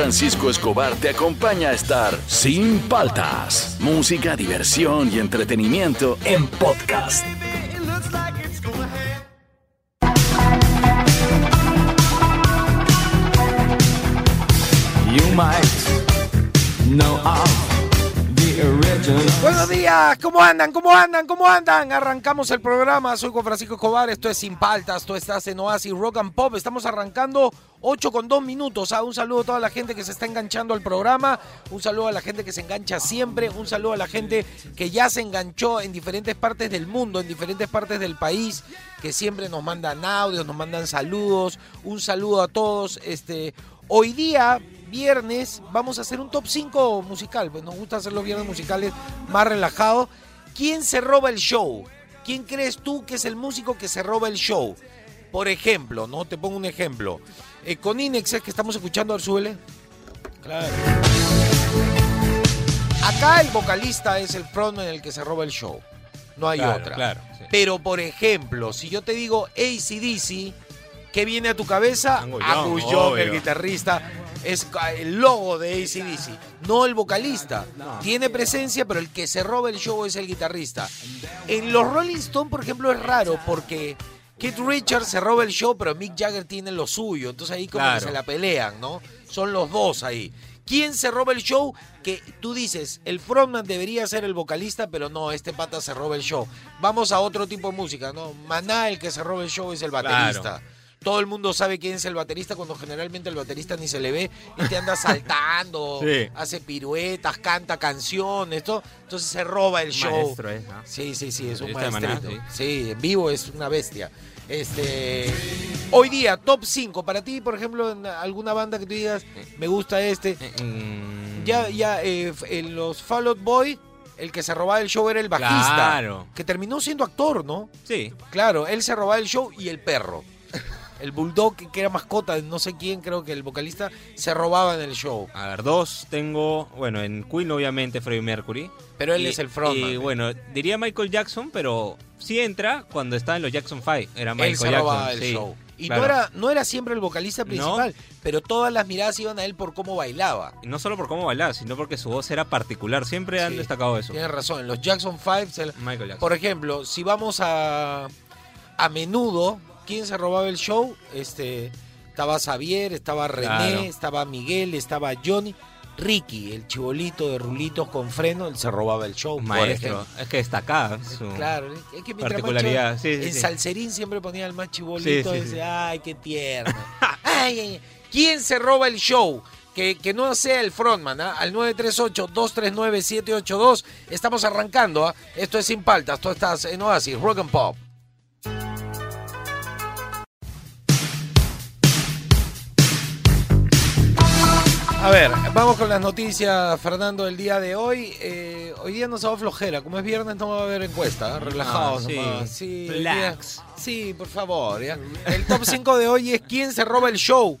Francisco Escobar te acompaña a estar sin paltas. Música, diversión y entretenimiento en podcast. You might know. Buenos días, ¿cómo andan? ¿Cómo andan? ¿Cómo andan? Arrancamos el programa, soy Juan Francisco Escobar, esto es Sin Paltas, tú estás en Oasis Rock and Pop, estamos arrancando 8 con 2 minutos, ah, un saludo a toda la gente que se está enganchando al programa, un saludo a la gente que se engancha siempre, un saludo a la gente que ya se enganchó en diferentes partes del mundo, en diferentes partes del país, que siempre nos mandan audios, nos mandan saludos, un saludo a todos, este, hoy día viernes vamos a hacer un top 5 musical. Pues nos gusta hacer los viernes musicales más relajados. ¿Quién se roba el show? ¿Quién crees tú que es el músico que se roba el show? Por ejemplo, ¿no? Te pongo un ejemplo. Eh, con Inex es que estamos escuchando, a ver, súbele. Claro. Acá el vocalista es el frontman el que se roba el show. No hay Claro, otra. claro, sí. Pero, por ejemplo, si yo te digo ACDC, ¿qué viene a tu cabeza? Angus Angus Young, Young, el guitarrista. Es el logo de ACDC, no el vocalista. Tiene presencia, pero el que se roba el show es el guitarrista. En los Rolling Stones, por ejemplo, es raro porque Keith Richards se roba el show, pero Mick Jagger tiene lo suyo. Entonces ahí como que se la pelean, ¿no? Son los dos ahí. ¿Quién se roba el show? Que tú dices, el frontman debería ser el vocalista, pero no, este pata se roba el show. Vamos a otro tipo de música, ¿no? Maná, el que se roba el show es el baterista. Todo el mundo sabe quién es el baterista cuando generalmente el baterista ni se le ve y te anda saltando, Sí. hace piruetas, canta canciones, todo. Entonces se roba el show. Maestro es, ¿no? Sí, sí, sí, es un Maná, maestrito. sí, en vivo es una bestia. Este, hoy día, top 5. Para ti, por ejemplo, en alguna banda que tú digas, me gusta este. Eh, mm, Ya, ya, eh, en los Fall Out Boy, el que se robaba el show era el bajista. Claro. Que terminó siendo actor, ¿no? Sí. Claro, él se robaba el show y el perro. El bulldog, que era mascota de no sé quién, creo que el vocalista, se robaba en el show. A ver, dos tengo, bueno, en Queen obviamente Freddie Mercury. Pero él Y- es el frontman. Y bueno, diría Michael Jackson, pero sí entra cuando está en los Jackson 5. Era Michael él se Jackson. robaba el sí, show. Y claro. no, era, no era siempre el vocalista principal, pero todas las miradas iban a él por cómo bailaba. Y no solo por cómo bailaba, sino porque su voz era particular. Siempre han destacado eso. Tienes razón, en los Jackson 5, se- Michael Jackson. por ejemplo, si vamos a, a menudo, ¿quién se robaba el show? Este, estaba Xavier, estaba René, Claro. estaba Miguel, estaba Johnny. Ricky, el chibolito de rulitos con freno, él se robaba el show. Maestro. Es que destacaba su Claro, es que particularidad. Sí, sí, en sí. Salserín siempre ponía al más chibolito y decía, ay, qué tierno. ay, ay, ay. ¿Quién se roba el show? Que, que no sea el frontman, ¿ah? al 938-239-782. Estamos arrancando, ¿ah? esto es Sin Paltas, tú estás en Oasis, Rock and Pop. A ver, vamos con las noticias, Fernando, del día de hoy. Eh, hoy día nos va flojera, como es viernes no va a haber encuesta, ¿eh? relajados Ah, sí. nomás. Sí, Relax. Sí, por favor. ¿ya? El top 5 de hoy es ¿Quién se roba el show?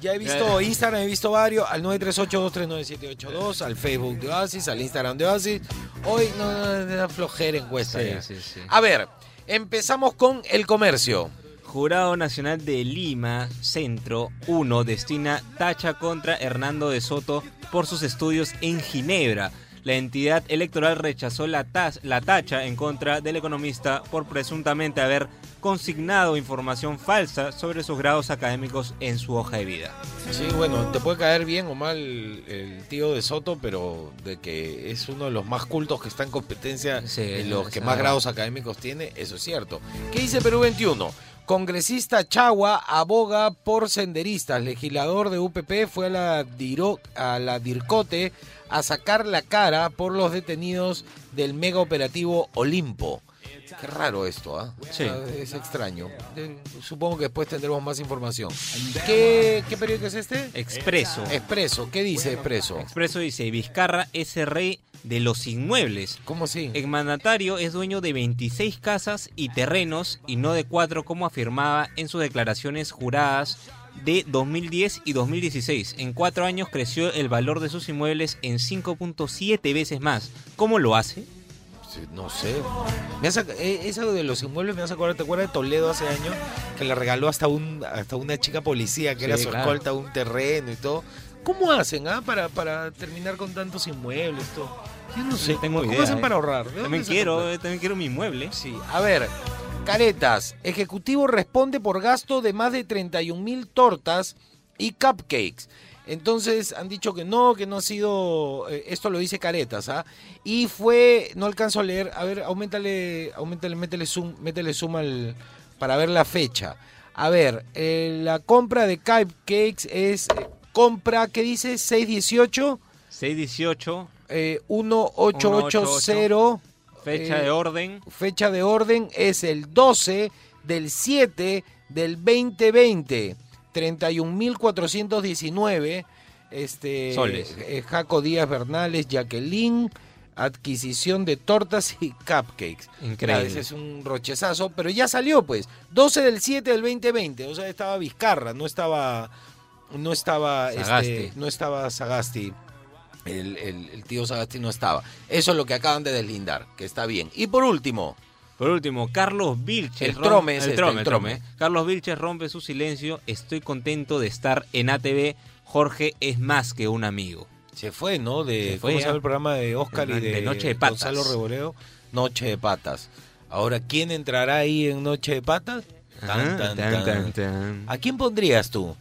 Ya he visto Instagram, he visto varios, al 938-239-782, al Facebook de Oasis, al Instagram de Oasis. Hoy no, no, no, no, flojera encuesta. Sí, ya. sí, sí. A ver, empezamos con el comercio. Jurado Nacional de Lima, Centro 1, destina tacha contra Hernando de Soto por sus estudios en Ginebra. La entidad electoral rechazó la, la tacha en contra del economista por presuntamente haber consignado información falsa sobre sus grados académicos en su hoja de vida. Sí, bueno, te puede caer bien o mal el tío de Soto, pero de que es uno de los más cultos que está en competencia Sí, y los que más grados académicos tiene, eso es cierto. ¿Qué dice Perú 21? Congresista Chagua aboga por senderistas. Legislador de UPP fue a la, Diro- a la DIRCOTE a sacar la cara por los detenidos del mega operativo Olimpo. Qué raro esto, ¿ah? Sí. Ah, Es extraño. Eh, Supongo que después tendremos más información. ¿Qué, qué periódico es este? Expreso. Expreso. ¿Qué dice Expreso? Expreso dice, Vizcarra es rey de los inmuebles. ¿Cómo así? El mandatario es dueño de 26 casas y terrenos y no de cuatro como afirmaba en sus declaraciones juradas de 2010 y 2016. En cuatro años creció el valor de sus inmuebles en 5.7 veces más. ¿Cómo lo hace? No sé. Me hace, eh, eso de los inmuebles me hace acordar, ¿te acuerdas de Toledo hace años? Que le regaló hasta un hasta una chica policía que Sí, era su claro. escolta un terreno y todo. ¿Cómo hacen ah, para, para terminar con tantos inmuebles? Todo? Yo no sé. No tengo ¿Cómo idea, hacen eh. para ahorrar? ¿De dónde También quiero, eh, también quiero mi mueble. Sí, a ver, caretas. Ejecutivo responde por gasto de más de 31 mil tortas y cupcakes. Entonces han dicho que no, que no ha sido. eh, esto lo dice Caretas, ¿ah? Y fue. No alcanzo a leer. A ver, aumentale, aumentale, métele zoom, métele zoom al, para ver la fecha. A ver, eh, la compra de cupcakes es. eh, compra, ¿qué dice? 618 618, eh, 1880. fecha Eh, de orden. fecha de orden es el 12 del 7 del 2020. 31.419. Este, Soles. eh, Jaco Díaz Bernales, Jacqueline, adquisición de tortas y cupcakes. Increíble. Ese es un rochezazo, pero ya salió pues. 12 del 7 del 2020, o sea, estaba Vizcarra, no estaba no estaba Sagasti. este, no estaba Sagasti. El, el- el tío Sagasti no estaba. Eso es lo que acaban de deslindar, que está bien. Y por último, Por último, Carlos Vilches. El rom- trome es el este, trome, el trome. trome. Carlos Vilches rompe su silencio. Estoy contento de estar en ATV. Jorge es más que un amigo. se fue, ¿no? De Se fue, ¿cómo se llama el programa de Oscar y De- Noche de Patas. Gonzalo Reboleo? Noche de Patas. Ahora, ¿quién entrará ahí en Noche de Patas? Ah, tan. tan, tan. ¿A quién pondrías tú?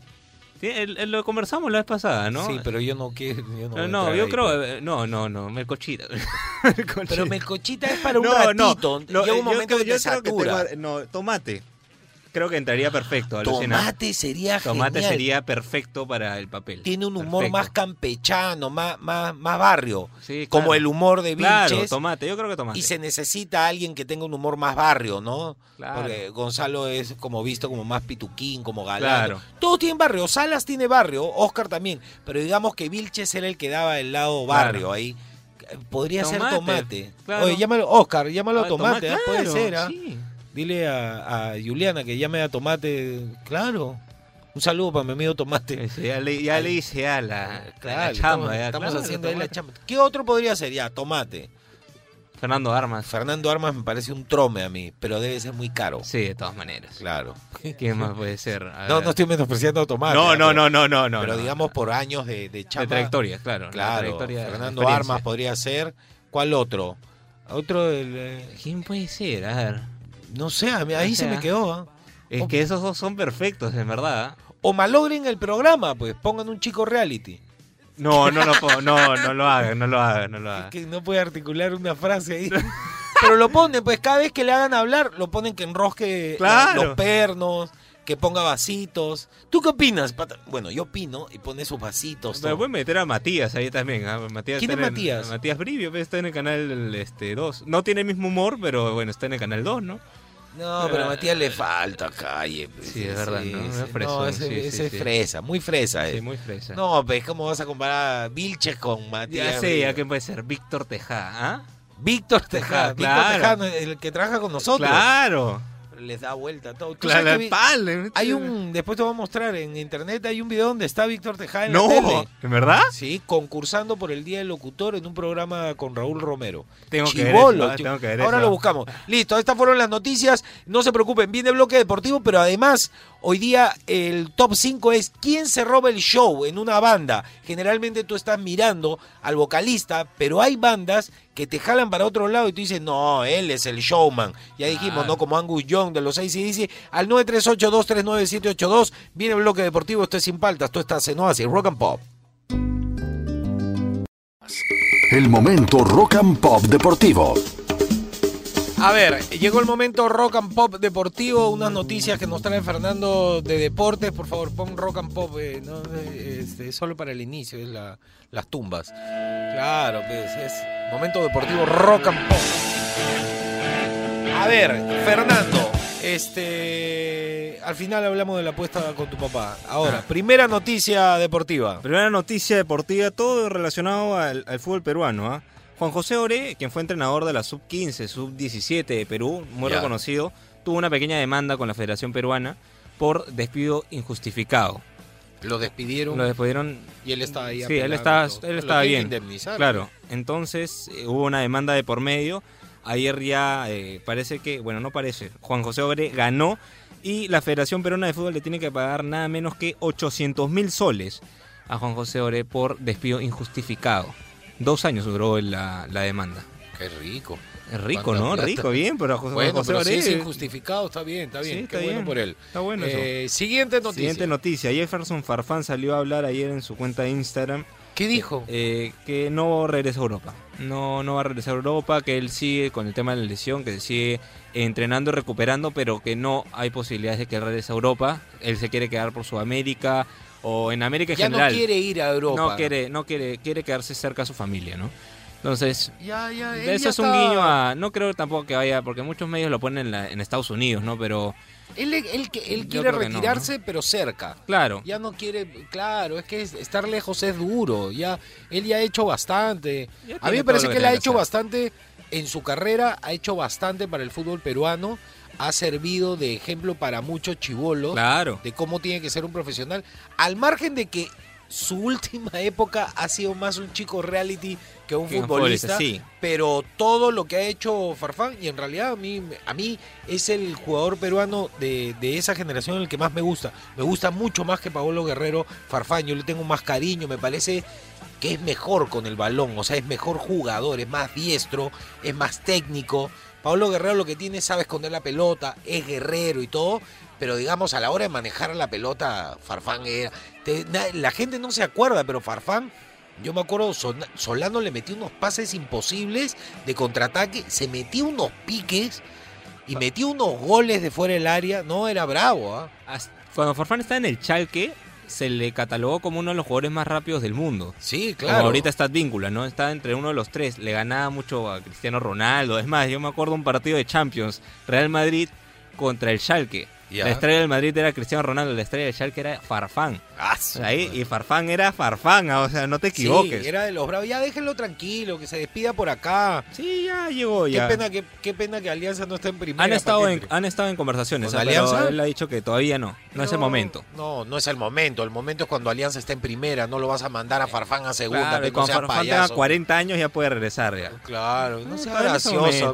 Sí, el- el- lo conversamos la vez pasada, ¿no? Sí, pero yo no quiero. Yo no, No, no, yo ahí, creo. pues. eh, No, no, no, Melcochita. Pero Melcochita es para un No, ratito. no, Llega un yo momento que yo te creo que no, tomate. Creo que entraría perfecto, alucina. Tomate sería Tomate genial. sería perfecto para el papel. Tiene un humor Perfecto. más campechano, más, más, más barrio. Sí, Como claro. el humor de Claro, Vilches. tomate, yo creo que tomate. Y se necesita alguien que tenga un humor más barrio, ¿no? Claro. Porque Gonzalo es como visto como más pituquín, como galán. Claro. Todos tienen barrio. Salas tiene barrio, Oscar también. Pero digamos que Vilches era el que daba el lado barrio Claro. ahí. Podría ser Tomate, claro. Oye, llámalo, Oscar, llámalo Ah, tomate, tomate, ¿ah? puede claro, ser, ¿ah? sí. Dile a, a Juliana que llame a Tomate. Claro. Un saludo para mi amigo Tomate. Ese, Ya le, ya le hice a la, Claro, chamba. estamos, ya, estamos claro, haciendo ahí la chamba. ¿Qué otro podría ser? Ya, Tomate. Fernando Armas. Fernando Armas me parece un trome a mí, pero debe ser muy caro. Sí, de todas maneras. Claro. ¿Quién más puede ser? No, no estoy menospreciando a Tomate. no, no, no, no, no, no. Pero no, digamos no. por años de, de De chamba. trayectoria, claro. la Claro. trayectoria, Fernando. Armas podría ser. ¿Cuál otro? Otro del, eh, ¿Quién puede ser? A ver. No sé, ahí se sea, me quedó. ¿ah? Es que esos dos son perfectos, en verdad. O malogren el programa, pues pongan un chico reality. No, no lo puedo, no, no lo hagan, no lo hagan, no lo hagan. Que no puede articular una frase ahí. Pero lo ponen, pues cada vez que le hagan hablar, lo ponen que enrosque Claro. los pernos, que ponga vasitos. ¿Tú qué opinas? pata? Bueno, yo opino y pone sus vasitos. Pero todo. voy a meter a Matías ahí también. ¿ah? Matías ¿Quién es en Matías? Matías Brivio, pues, está en el canal este, 2. No tiene el mismo humor, pero bueno, está en el canal 2, ¿no? No, pero a Matías le falta calle. pues, Sí, es verdad, ¿no? Es fresón, ese, sí, sí, ese es fresa, muy fresa. Sí, eh. muy fresa. No, pues, ¿cómo vas a comparar a Vilches con Matías? ya sé? ¿a quién puede ser? Víctor Tejada, ¿ah? Víctor Tejada. Víctor. Tejada, el que trabaja con nosotros. Claro. Les da vuelta todo. ¿Tú Claro, vi- pal, hay un, después te voy a mostrar en internet, hay un video donde está Víctor Tejada en No, la tele. ¿en verdad? Sí, concursando por el Día del Locutor en un programa con Raúl Romero. Tengo que ver eso, ah, chi- tengo que ver Ahora eso. lo buscamos. Listo, estas fueron las noticias. No se preocupen, viene bloque deportivo, pero además hoy día el top 5 es quién se roba el show en una banda. Generalmente tú estás mirando al vocalista, pero hay bandas que te jalan para otro lado y tú dices, no, él es el showman. Ya dijimos, Ah. ¿no? Como Angus Young de los ACDC. Al 938239782 viene el bloque deportivo. Esto es Sin Paltas, tú estás en Oasis, Rock and Pop. El momento rock and pop deportivo. A ver, llegó el momento rock and pop deportivo, unas noticias que nos trae Fernando de deportes. Por favor, pon rock and pop, eh, no, este, solo para el inicio, es la- las tumbas. Claro, pues es momento deportivo rock and pop. A ver, Fernando, este, al final hablamos de la apuesta con tu papá. Ahora, Ah. primera noticia deportiva. Primera noticia deportiva, todo relacionado al, al fútbol peruano. ¿ah? Juan José Ore, quien fue entrenador de la sub-15, sub-17 de Perú, muy reconocido, tuvo una pequeña demanda con la Federación Peruana por despido injustificado. Lo despidieron Lo despidieron, y él estaba ahí. sí, él estaba, él estaba bien. Claro, entonces eh, hubo una demanda de por medio. Ayer ya eh, parece que, bueno, no parece, Juan José Ore ganó y la Federación Peruana de Fútbol le tiene que pagar nada menos que 800 mil soles. a Juan José Ore por despido injustificado. Dos años duró la, la demanda. Qué rico. Es rico, ¿Cuánta ¿no? plata? Rico, bien, pero a José, Bueno, José pero si es injustificado, está bien, está bien. Sí, Qué está bueno por él. Está bueno eso. Eh, siguiente noticia. Siguiente noticia. Jefferson Farfán salió a hablar ayer en su cuenta de Instagram ¿Qué dijo? eh, que no regresa a Europa. No, no va a regresar a Europa, que él sigue con el tema de la lesión, que sigue entrenando y recuperando, pero que no hay posibilidades de que regrese a Europa. Él se quiere quedar por Sudamérica o en América en ya general. no quiere ir a Europa. no quiere, no quiere, quiere quedarse cerca a su familia, ¿no? Entonces, Ya, ya, eso ya es un está- guiño a. No creo tampoco que vaya, porque muchos medios lo ponen en, la- en Estados Unidos, ¿no? Pero, Él, él, que- él quiere no, retirarse, pero cerca. claro. Ya no quiere, claro, es que es- estar lejos es duro. Ya, él ya ha hecho bastante. A mí me parece que, que él ha hecho hacer. bastante en su carrera, ha hecho bastante para el fútbol peruano, ha servido de ejemplo para muchos chivolos Claro. de cómo tiene que ser un profesional, al margen de que su última época ha sido más un chico reality que un Que un futbolista, futbolista, sí. pero todo lo que ha hecho Farfán, y en realidad a mí, a mí es el jugador peruano de, de esa generación el que más me gusta. Me gusta mucho más que Paolo Guerrero Farfán, yo le tengo más cariño, me parece que es mejor con el balón, o sea, es mejor jugador, es más diestro, es más técnico. Pablo Guerrero lo que tiene sabe esconder la pelota, es guerrero y todo, pero digamos a la hora de manejar la pelota, Farfán era... la gente no se acuerda, pero Farfán, yo me acuerdo, Solano le metió unos pases imposibles de contraataque, se metió unos piques y metió unos goles de fuera del área, no era bravo, ¿ah? Cuando Farfán está en el Chalque, se le catalogó como uno de los jugadores más rápidos del mundo. Sí, Como claro. ahorita está Advíncula, ¿no? Está entre uno de los tres. Le ganaba mucho a Cristiano Ronaldo. Es más, yo me acuerdo un partido de Champions. Real Madrid contra el Schalke. La estrella del Madrid era Cristiano Ronaldo. La estrella del Schalke era Farfán. Ah, su Ahí, y Farfán era Farfán. O sea, no te equivoques. Sí, era de los bravos. Ya déjenlo tranquilo, que se despida por acá. Sí, ya llegó Qué ya. pena que qué pena que Alianza no esté en primera. han, estado en, han estado en conversaciones. ¿Con ah, pero Alianza? él ha dicho que todavía no. No es el momento. No, no es el momento. El momento es cuando Alianza está en primera. No lo vas a mandar a Farfán a segunda. Claro, cuando Farfán tenga payaso. 40 años ya puede regresar ya. Claro, no Eh, sea no es el gracioso.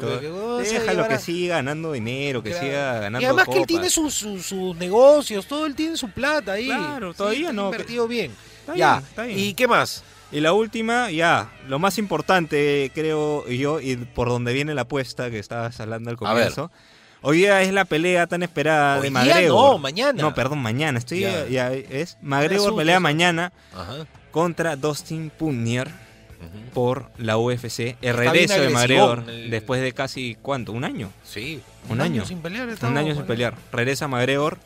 Déjalo que siga ganando dinero, que Claro. siga ganando Y además que él copas. tiene sus, sus, sus negocios, todo él tiene su plata ahí. Claro, todavía no, invertido bien. Está ya. bien, está bien. ¿Y qué más? Y la última, ya, lo más importante, creo yo, y por donde viene la apuesta que estabas hablando al comienzo. Hoy día es la pelea tan esperada Hoy de día McGregor. no, mañana. No, perdón, mañana. Estoy Ya. ya, es McGregor pelea mañana Ajá. contra Dustin Por la UFC. El regreso de McGregor el- después de casi ¿cuánto? Un año. Sí. Un año. sin pelear. estaba, Un año sin pelear. Regresa McGregor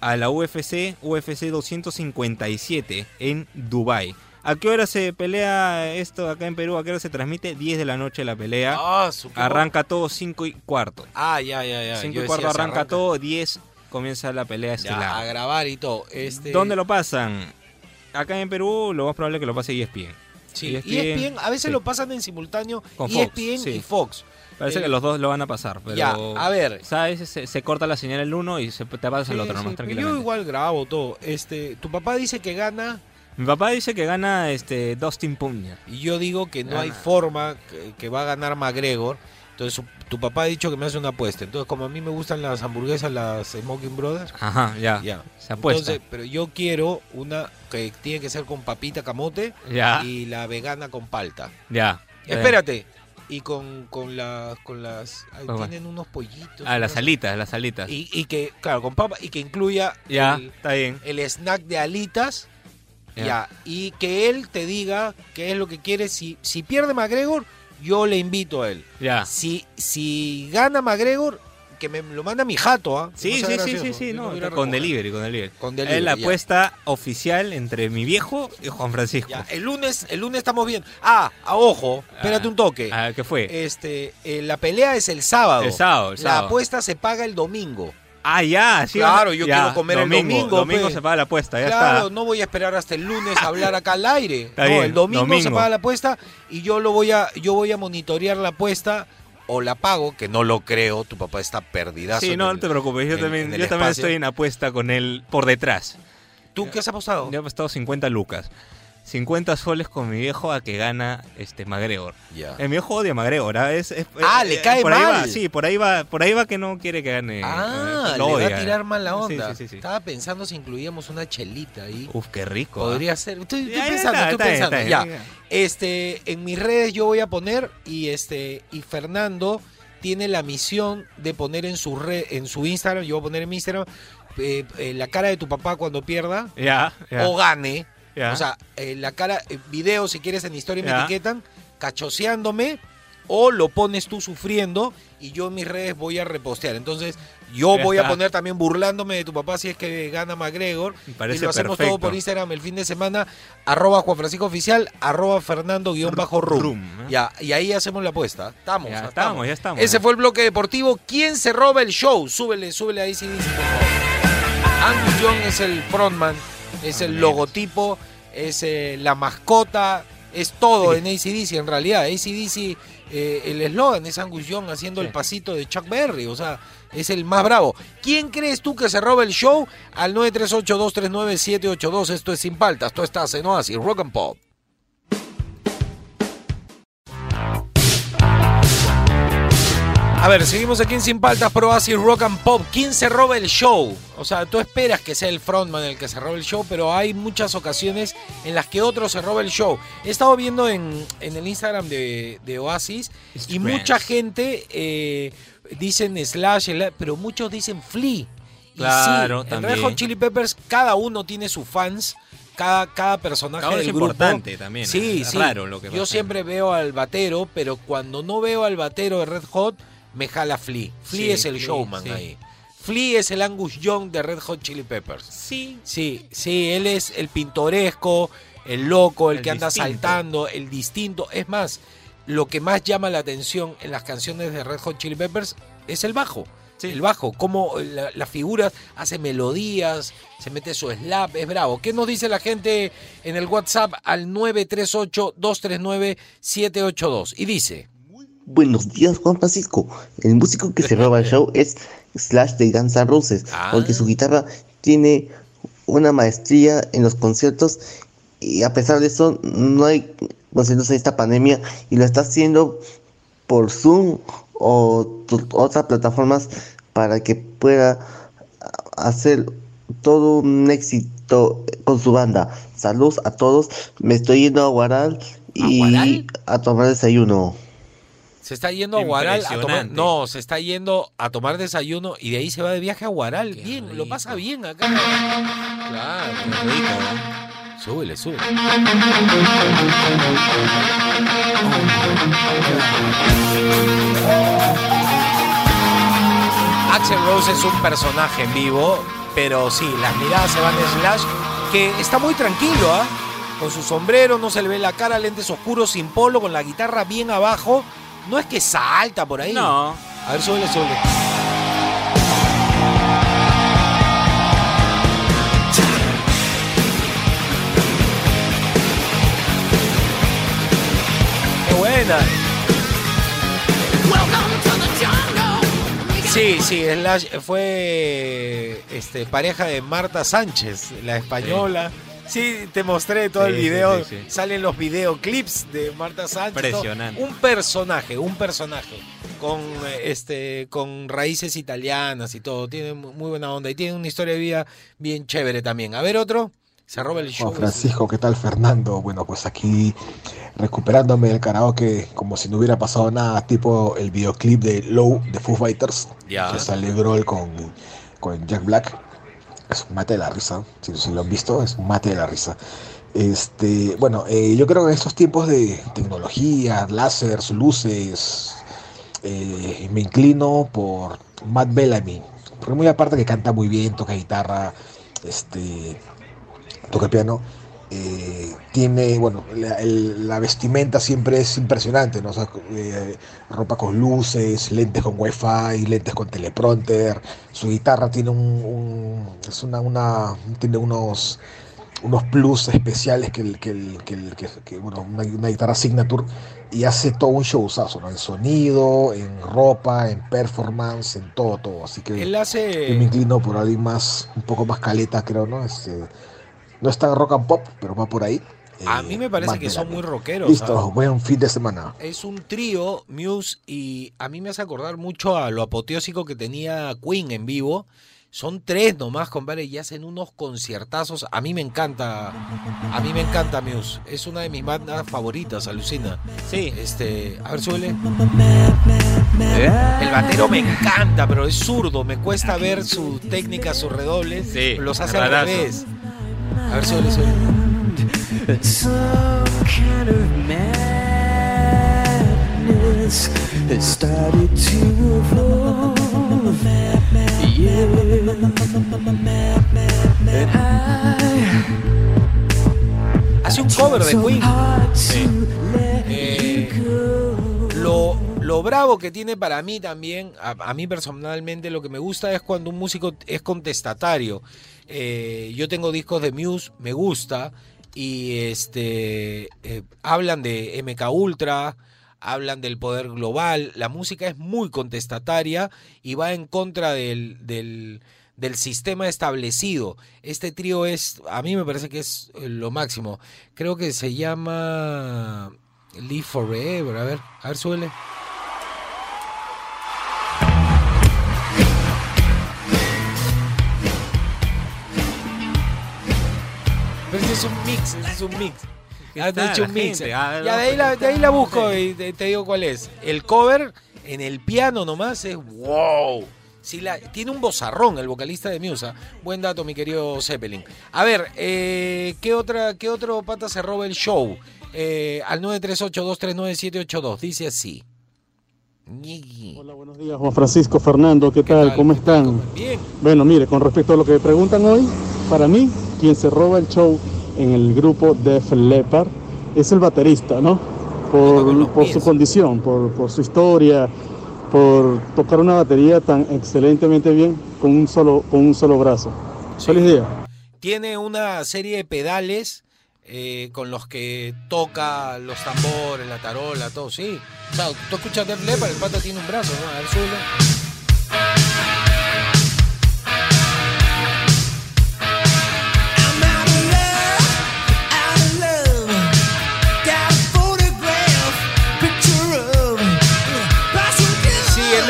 a la UFC, UFC 257 en Dubai. ¿A qué hora se pelea esto acá en Perú? ¿A qué hora se transmite? 10 de la noche la pelea. Ah, Arranca todo 5 y cuarto. Ah, ya, ya, ya. 5 Yo y cuarto arranca, todo, 10 comienza la pelea Ya, a estelar. grabar y todo. Este, ¿Dónde lo pasan? Acá en Perú lo más probable es que lo pase ESPN. Sí, ESPN, ESPN, a veces sí. lo pasan en simultáneo Con Fox, ESPN sí. y Fox. Parece Eh, que los dos lo van a pasar, pero... Ya, a ver. ¿Sabes? Se, se corta la señal el uno y se te pasa el otro nomás tranquilamente. Yo igual grabo todo. Este, tu papá dice que gana Mi papá dice que gana este Dustin Punnier. y yo digo que no hay forma que, que va a ganar McGregor. Entonces tu papá ha dicho que me hace una apuesta. Entonces como a mí me gustan las hamburguesas, las Smoking Brothers, Ajá, ya. ya. Se apuesta. Entonces, pero yo quiero una que tiene que ser con papita camote ya, y la vegana con palta. ya. Espérate. Y con, con, la, con las... ¿Cómo? tienen unos pollitos. Ah, las alitas, las alitas. Y, y que, claro, con papa, y que incluya Ya, el, está bien. el snack de alitas. Ya. Ya. Y que él te diga qué es lo que quiere. Si, si pierde McGregor, yo le invito a él. Ya. Si, si gana McGregor, que me lo manda mi jato, ¿ah? Sí, sea sí, sí, sí, no, con delivery, con delivery. Es la ya. apuesta oficial entre mi viejo y Juan Francisco. Ya, el lunes, el lunes estamos bien. Ah, a ojo, espérate Ah, un toque. Ah, ¿Qué fue? Este, eh, la pelea es el sábado. El sábado, el La apuesta se paga el domingo. Ah, ya, sí. Claro, yo ya, quiero comer el domingo, Domingo pe. se paga la apuesta, ya claro, está. no voy a esperar hasta el lunes a hablar acá al aire. Está no, bien, el domingo, se domingo. paga la apuesta y yo lo voy a, yo voy a monitorear la apuesta o la pago, que no lo creo, tu papá está perdidazo. Sí, no, el- no te preocupes, yo en- también, en yo también estoy en apuesta con él por detrás. ¿Tú qué has apostado? Yo he apostado 50 lucas. 50 soles con mi viejo a que gana este McGregor. El mi viejo odia a McGregor, ¿ah? Es, es- Ah, eh, le cae por ahí va, mal. sí, por ahí va, por ahí va que no quiere que gane. Ah, eh, le va a tirar mal la onda. sí, sí, sí. Estaba pensando si incluíamos una chelita ahí. Uf, qué rico. ¿ah? Podría ser. Estoy, estoy Ya, pensando, está, estoy está pensando. está ya. bien, Este, en mis redes yo voy a poner y este y Fernando tiene la misión de poner en su red, en su Instagram, yo voy a poner en mi Instagram eh, eh, la cara de tu papá cuando pierda ya. o gane. Ya. O sea, eh, la cara, eh, video si quieres en historia me Ya. etiquetan, cachoseándome, o lo pones tú sufriendo y yo en mis redes voy a repostear. Entonces, yo Ya voy a está. poner también burlándome de tu papá si es que gana McGregor. Me Y lo hacemos todo por Instagram el fin de semana, arroba Juan Francisco Oficial, arroba Fernando guion bajo. Rum, ¿eh? Ya, y ahí hacemos la apuesta. Estamos, Ya estamos. ya estamos. Ese fue el bloque deportivo. ¿Quién se roba el show? Súbele, súbele ahí, sí, dice, por favor. Angus Young es el frontman, es el logotipo, es eh, la mascota, es todo en ACDC en realidad. ACDC, eh, el eslogan es Angus Young haciendo el Sí. pasito de Chuck Berry, o sea, es el más bravo. ¿Quién crees tú que se roba el show? Al 938-239-782. Esto es Sin Paltas, esto está en Oasis, Rock and Pop. A ver, seguimos aquí en Sin Paltas, Pro Oasis Rock and Pop. ¿Quién se roba el show? O sea, tú esperas que sea el frontman el que se robe el show, pero hay muchas ocasiones en las que otro se roba el show. He estado viendo en, en el Instagram de, de Oasis y mucha gente eh, dicen Slash, pero muchos dicen Flea. Y Claro, sí, en Red también. Hot Chili Peppers cada uno tiene sus fans. Cada, cada personaje Cada del es grupo. importante también, Sí, es sí. raro lo que Yo pasa. siempre veo al batero, pero cuando no veo al batero de Red Hot, me jala Flea. Flea Sí, es el Flea, showman sí. ahí. Flea es el Angus Young de Red Hot Chili Peppers. Sí. Sí, sí, él es el pintoresco, el loco, el, El que anda distinto. saltando, el distinto. Es más, lo que más llama la atención en las canciones de Red Hot Chili Peppers es el bajo. Sí. El bajo, cómo la, la figura hace melodías, se mete su slap, es bravo. ¿Qué nos dice la gente en el WhatsApp al 938-239-782? Y dice, Buenos días, Juan Francisco. El músico que se roba el show es Slash de Guns N' Roses, Ah. porque su guitarra tiene una maestría en los conciertos y a pesar de eso no hay conciertos en esta pandemia y lo está haciendo por Zoom o otras plataformas para que pueda hacer todo un éxito con su banda. Saludos a todos. Me estoy yendo a Guaral y Guaral? a tomar desayuno. Se está yendo a Guaral a tomar... No, se está yendo a tomar desayuno y de ahí se va de viaje a Guaral. Qué bien, lo pasa bien acá. Claro. Qué rico, ¿no? Súbele, súbele. Axel Rose es un personaje en vivo, pero sí, las miradas se van de Slash, que está muy tranquilo, ¿ah? Con su sombrero, no se le ve la cara, lentes oscuros, sin polo, con la guitarra bien abajo. No es que salta por ahí. No. A ver, súbele, súbele. ¡Qué buena! Sí, sí, Slash fue este, pareja de Marta Sánchez, la española. Sí, te mostré todo el Sí, sí, video. sí, sí. Salen los videoclips de Marta Sánchez. todo. Impresionante. Un personaje, un personaje. Con eh, este, con raíces italianas y todo. Tiene mu- muy buena onda. Y tiene una historia de vida bien chévere también. A ver otro. Se roba el show. Juan Francisco, ¿qué tal Fernando? Bueno, pues aquí recuperándome del karaoke como si no hubiera pasado nada, tipo el videoclip de Low de Foo Fighters, Ya. que sale Grohl con, con Jack Black. Es un mate de la risa, si, lo han visto, es un mate de la risa. Este, bueno, eh, yo creo que en estos tiempos de tecnología, láseres, luces, eh, me inclino por Matt Bellamy, porque muy aparte que canta muy bien, toca guitarra, este, toca piano, eh, tiene, bueno, la, el- la vestimenta siempre es impresionante, ¿no? O sea, eh, ropa con luces, lentes con wifi, lentes con teleprompter, su guitarra tiene un, un- es una, una, tiene unos, unos plus especiales que, el- que, el- que, el- que- que, bueno, una, una guitarra signature y hace todo un showzazo, ¿no? En sonido, en ropa, en performance, en todo, todo, así que... Él Yo me hace. inclino por alguien más, un poco más caleta, creo, ¿no? Este, no es tan rock and pop, pero va por ahí. A mí me parece más que son muy rockeros. Listo, ¿ah? buen fin de semana. Es un trío, Muse, y a mí me hace acordar mucho a lo apoteósico que tenía Queen en vivo. Son tres nomás, compadre, y hacen unos conciertazos. A mí me encanta, a mí me encanta Muse. Es una de mis bandas favoritas, alucina. Sí. Este, a ver, suele. El batero me encanta, pero es zurdo. Me cuesta ver su técnica, sus redobles. Sí, los hace al revés. A ver, suele, suele. Some Hace un cover de Queen. Eh. Lo, lo bravo que tiene para mí también, a mí personalmente lo que me gusta es cuando un músico es contestatario. Eh, yo tengo discos de Muse, me gusta, y este eh, hablan de MK Ultra, hablan del poder global, la música es muy contestataria y va en contra del, del, del sistema establecido. Este trío es, a mí me parece que es eh, lo máximo. Creo que se llama Live Forever. A ver, a ver, suele. Es un mix, ese es un mix. ¿Qué Han tal hecho un mix. gente? Ah, Ya no, de ahí, la, de ahí la busco y te, te digo cuál es. El cover en el piano nomás es wow. Sí, la, tiene un bozarrón el vocalista de Musa. Buen dato, mi querido Zeppelin. A ver, eh, ¿qué, otra, ¿qué otro pata se roba el show? Eh, al 938-239-782. Dice así. Hola, buenos días, Juan Francisco, Fernando, ¿qué, ¿Qué tal? ¿Cómo ¿Qué tal? están? ¿Cómo? Bien. Bueno, mire, con respecto a lo que me preguntan hoy, para mí, quien se roba el show en el grupo Def Leppard es el baterista, ¿no? Por, su condición, por, por su historia, por tocar una batería tan excelentemente bien con un solo, con un solo brazo. Sí. Feliz día. Tiene una serie de pedales eh, con los que toca los tambores, la tarola, todo, sí. O sea, tú escuchas Def Leppard, el pata tiene un brazo, ¿no? A ver, súbelo.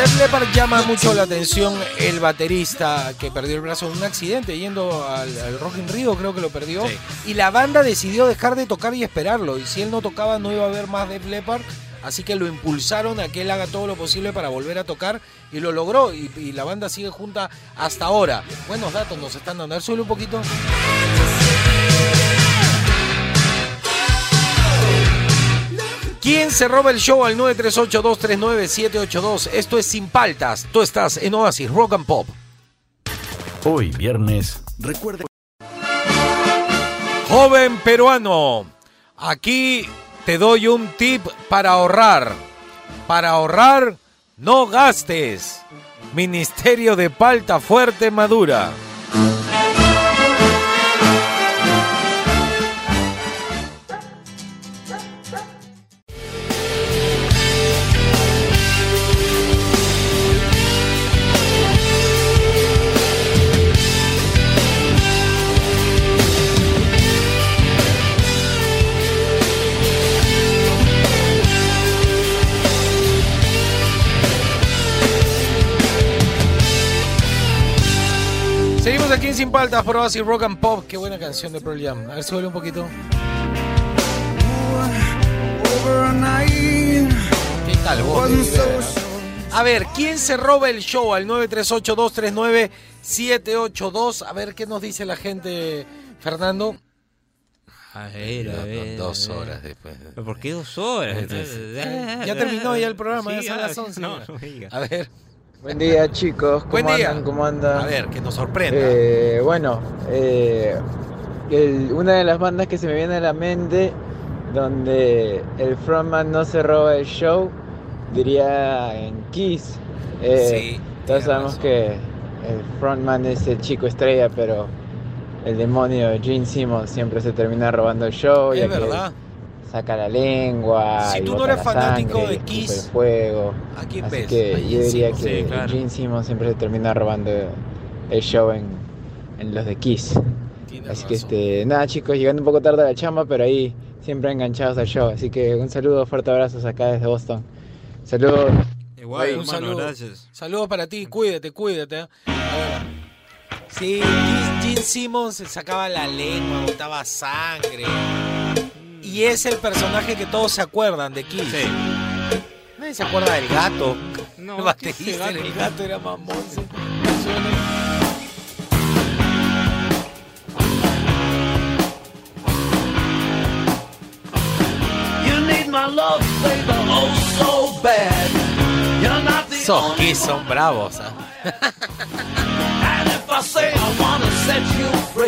Def Leppard llama mucho la atención el baterista que perdió el brazo en un accidente yendo al, al Rock in Rio, creo que lo perdió. Sí. Y la banda decidió dejar de tocar y esperarlo. Y si él no tocaba, no iba a haber más Def Leppard. Así que lo impulsaron a que él haga todo lo posible para volver a tocar y lo logró. Y, y la banda sigue junta hasta ahora. Buenos datos nos están dando. A ver, súbele un poquito. ¿Quién se roba el show al 938-239-782? Esto es Sin Paltas. Tú estás en Oasis Rock and Pop. Hoy viernes, recuerda Joven peruano, aquí te doy un tip para ahorrar. Para ahorrar, no gastes. Ministerio de Palta Fuerte Madura. Paltas por Oasis Rock and Pop. Qué buena canción de Pearl Jam. A ver, súbele un poquito. ¿Qué tal vos? A ver, ¿quién se roba el show al 938-239-782? A ver, ¿qué nos dice la gente, Fernando? A ver, a ver. dos horas después. ¿Pero ¿Por qué dos horas? Ya terminó ya el programa, ya Sí, son ah, las 11. No, no me digas. A ver, Buen día chicos, ¿cómo Buen día. andan? ¿Cómo andan? a ver, que nos sorprenda. Eh, bueno, eh, el- una de las bandas que se me viene a la mente donde el frontman no se roba el show, diría en Kiss. Eh, Sí, todos sabemos razón. que el frontman es el chico estrella, pero el demonio Gene Simmons siempre se termina robando el show. Es ya que verdad. Saca la lengua. Si y tú no eres fanático sangre, de Kiss, el fuego. ¿A quién Así ves? que yo diría que Sí, claro. Gene Simmons siempre se termina robando el show en, en los de Kiss. Tienes Así que este, nada chicos, llegando un poco tarde a la chamba, pero ahí siempre enganchados al show. Así que un saludo, fuerte abrazos acá desde Boston. Saludos. Igual, Oye, un hermano, saludo. gracias. Saludos para ti, cuídate, cuídate. ¿eh? A ver. Sí, Gene- Simmons se sacaba la lengua, botaba sangre. Y es el personaje que todos se acuerdan de Kiss. Sí. Nadie se acuerda del gato. No, el ¿qué es ese baterista, gato? el gato era mamón. sí. Esos Kiss son bravos.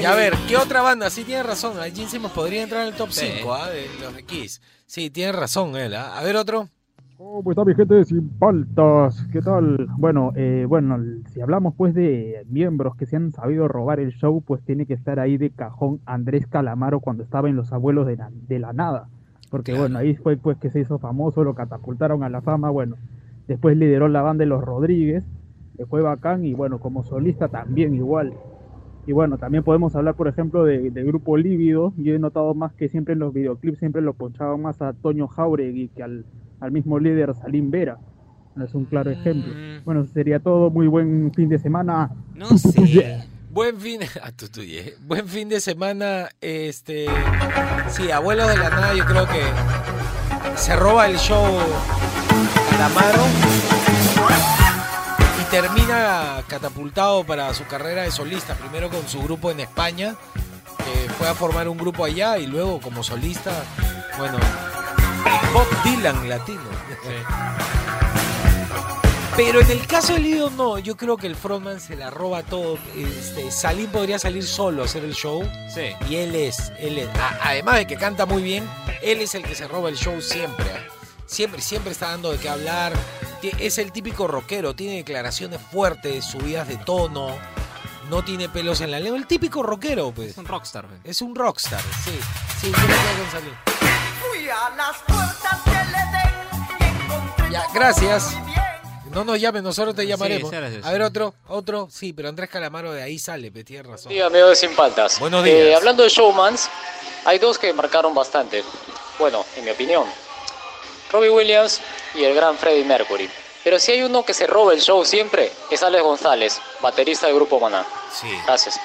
¿ah? Y a ver, ¿qué otra banda? Sí, tiene razón. A Gene Simmons podría entrar en el top Sí. 5 de los de Kiss. Sí, tiene razón él. ¿ah? A ver, otro. ¿Cómo está mi gente sin paltas? ¿Qué tal? Bueno, eh, bueno, si hablamos pues de miembros que se han sabido robar el show, pues tiene que estar ahí de cajón Andrés Calamaro cuando estaba en Los Abuelos de la, de la Nada. Porque bueno, ahí fue pues que se hizo famoso, lo catapultaron a la fama, bueno, después lideró la banda de Los Rodríguez, le fue bacán y bueno, como solista también igual. Y bueno, también podemos hablar, por ejemplo, de, de Grupo Lívido. Yo he notado más que siempre en los videoclips siempre lo ponchaban más a Toño Jauregui que al, al mismo líder Salim Vera. Es un claro ejemplo. Mm. Bueno, sería todo. Muy buen fin de semana. No sé. Buen fin, a tu tuye. Buen fin de semana, este, sí, abuelos de la nada, yo creo que se roba el show Calamaro termina catapultado para su carrera de solista, primero con su grupo en España, que fue a formar un grupo allá y luego como solista, bueno, Bob Dylan latino. Pero en el caso del Lido no, yo creo que el frontman se la roba todo. Este, Salim podría salir solo a hacer el show Sí. y él es, él es- a- además de que canta muy bien, él es el que se roba el show siempre. ¿ah? Siempre, siempre está dando de qué hablar. Es el típico rockero, tiene declaraciones fuertes, subidas de tono, no tiene pelos en la lengua. El típico rockero, pues. Es un rockstar. güey. Es un rockstar, sí. Sí, yo me quedo con Salim. Ya, gracias. No nos llames, nosotros te llamaremos. sí. A ver, otro, otro. Sí, pero Andrés Calamaro de ahí sale, pe, tienes razón. Sí, amigos de Sin Paltas. Buenos Eh, días. hablando de showmans, hay dos que marcaron bastante. Bueno, en mi opinión. Robbie Williams y el gran Freddie Mercury. Pero si hay uno que se roba el show siempre, es Alex González, baterista del grupo Maná. Sí. Gracias.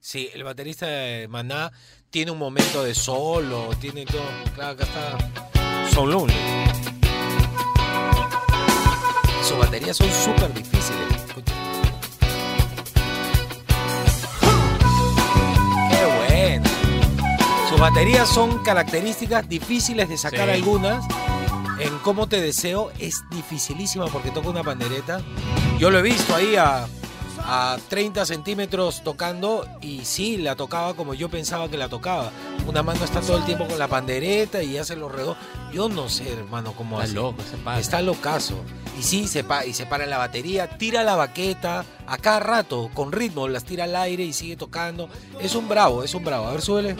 Sí, el baterista de Maná tiene un momento de solo, tiene todo. Claro, acá está Son Lonely. Sus baterías son súper difíciles. Escucha. ¡Qué bueno! Sus baterías son características difíciles de sacar Sí. algunas. En Cómo te deseo es dificilísima porque toca una pandereta. Yo lo he visto ahí a, a 30 centímetros tocando y sí, la tocaba como yo pensaba que la tocaba. Una mano está todo el tiempo con la pandereta y hace los redos. Yo no sé, hermano, cómo Está hace. loco ese padre. Está locazo. Y sí, se, pa- y se para en la batería, tira la baqueta a cada rato, con ritmo, las tira al aire y sigue tocando. Es un bravo, es un bravo. A ver, súbele.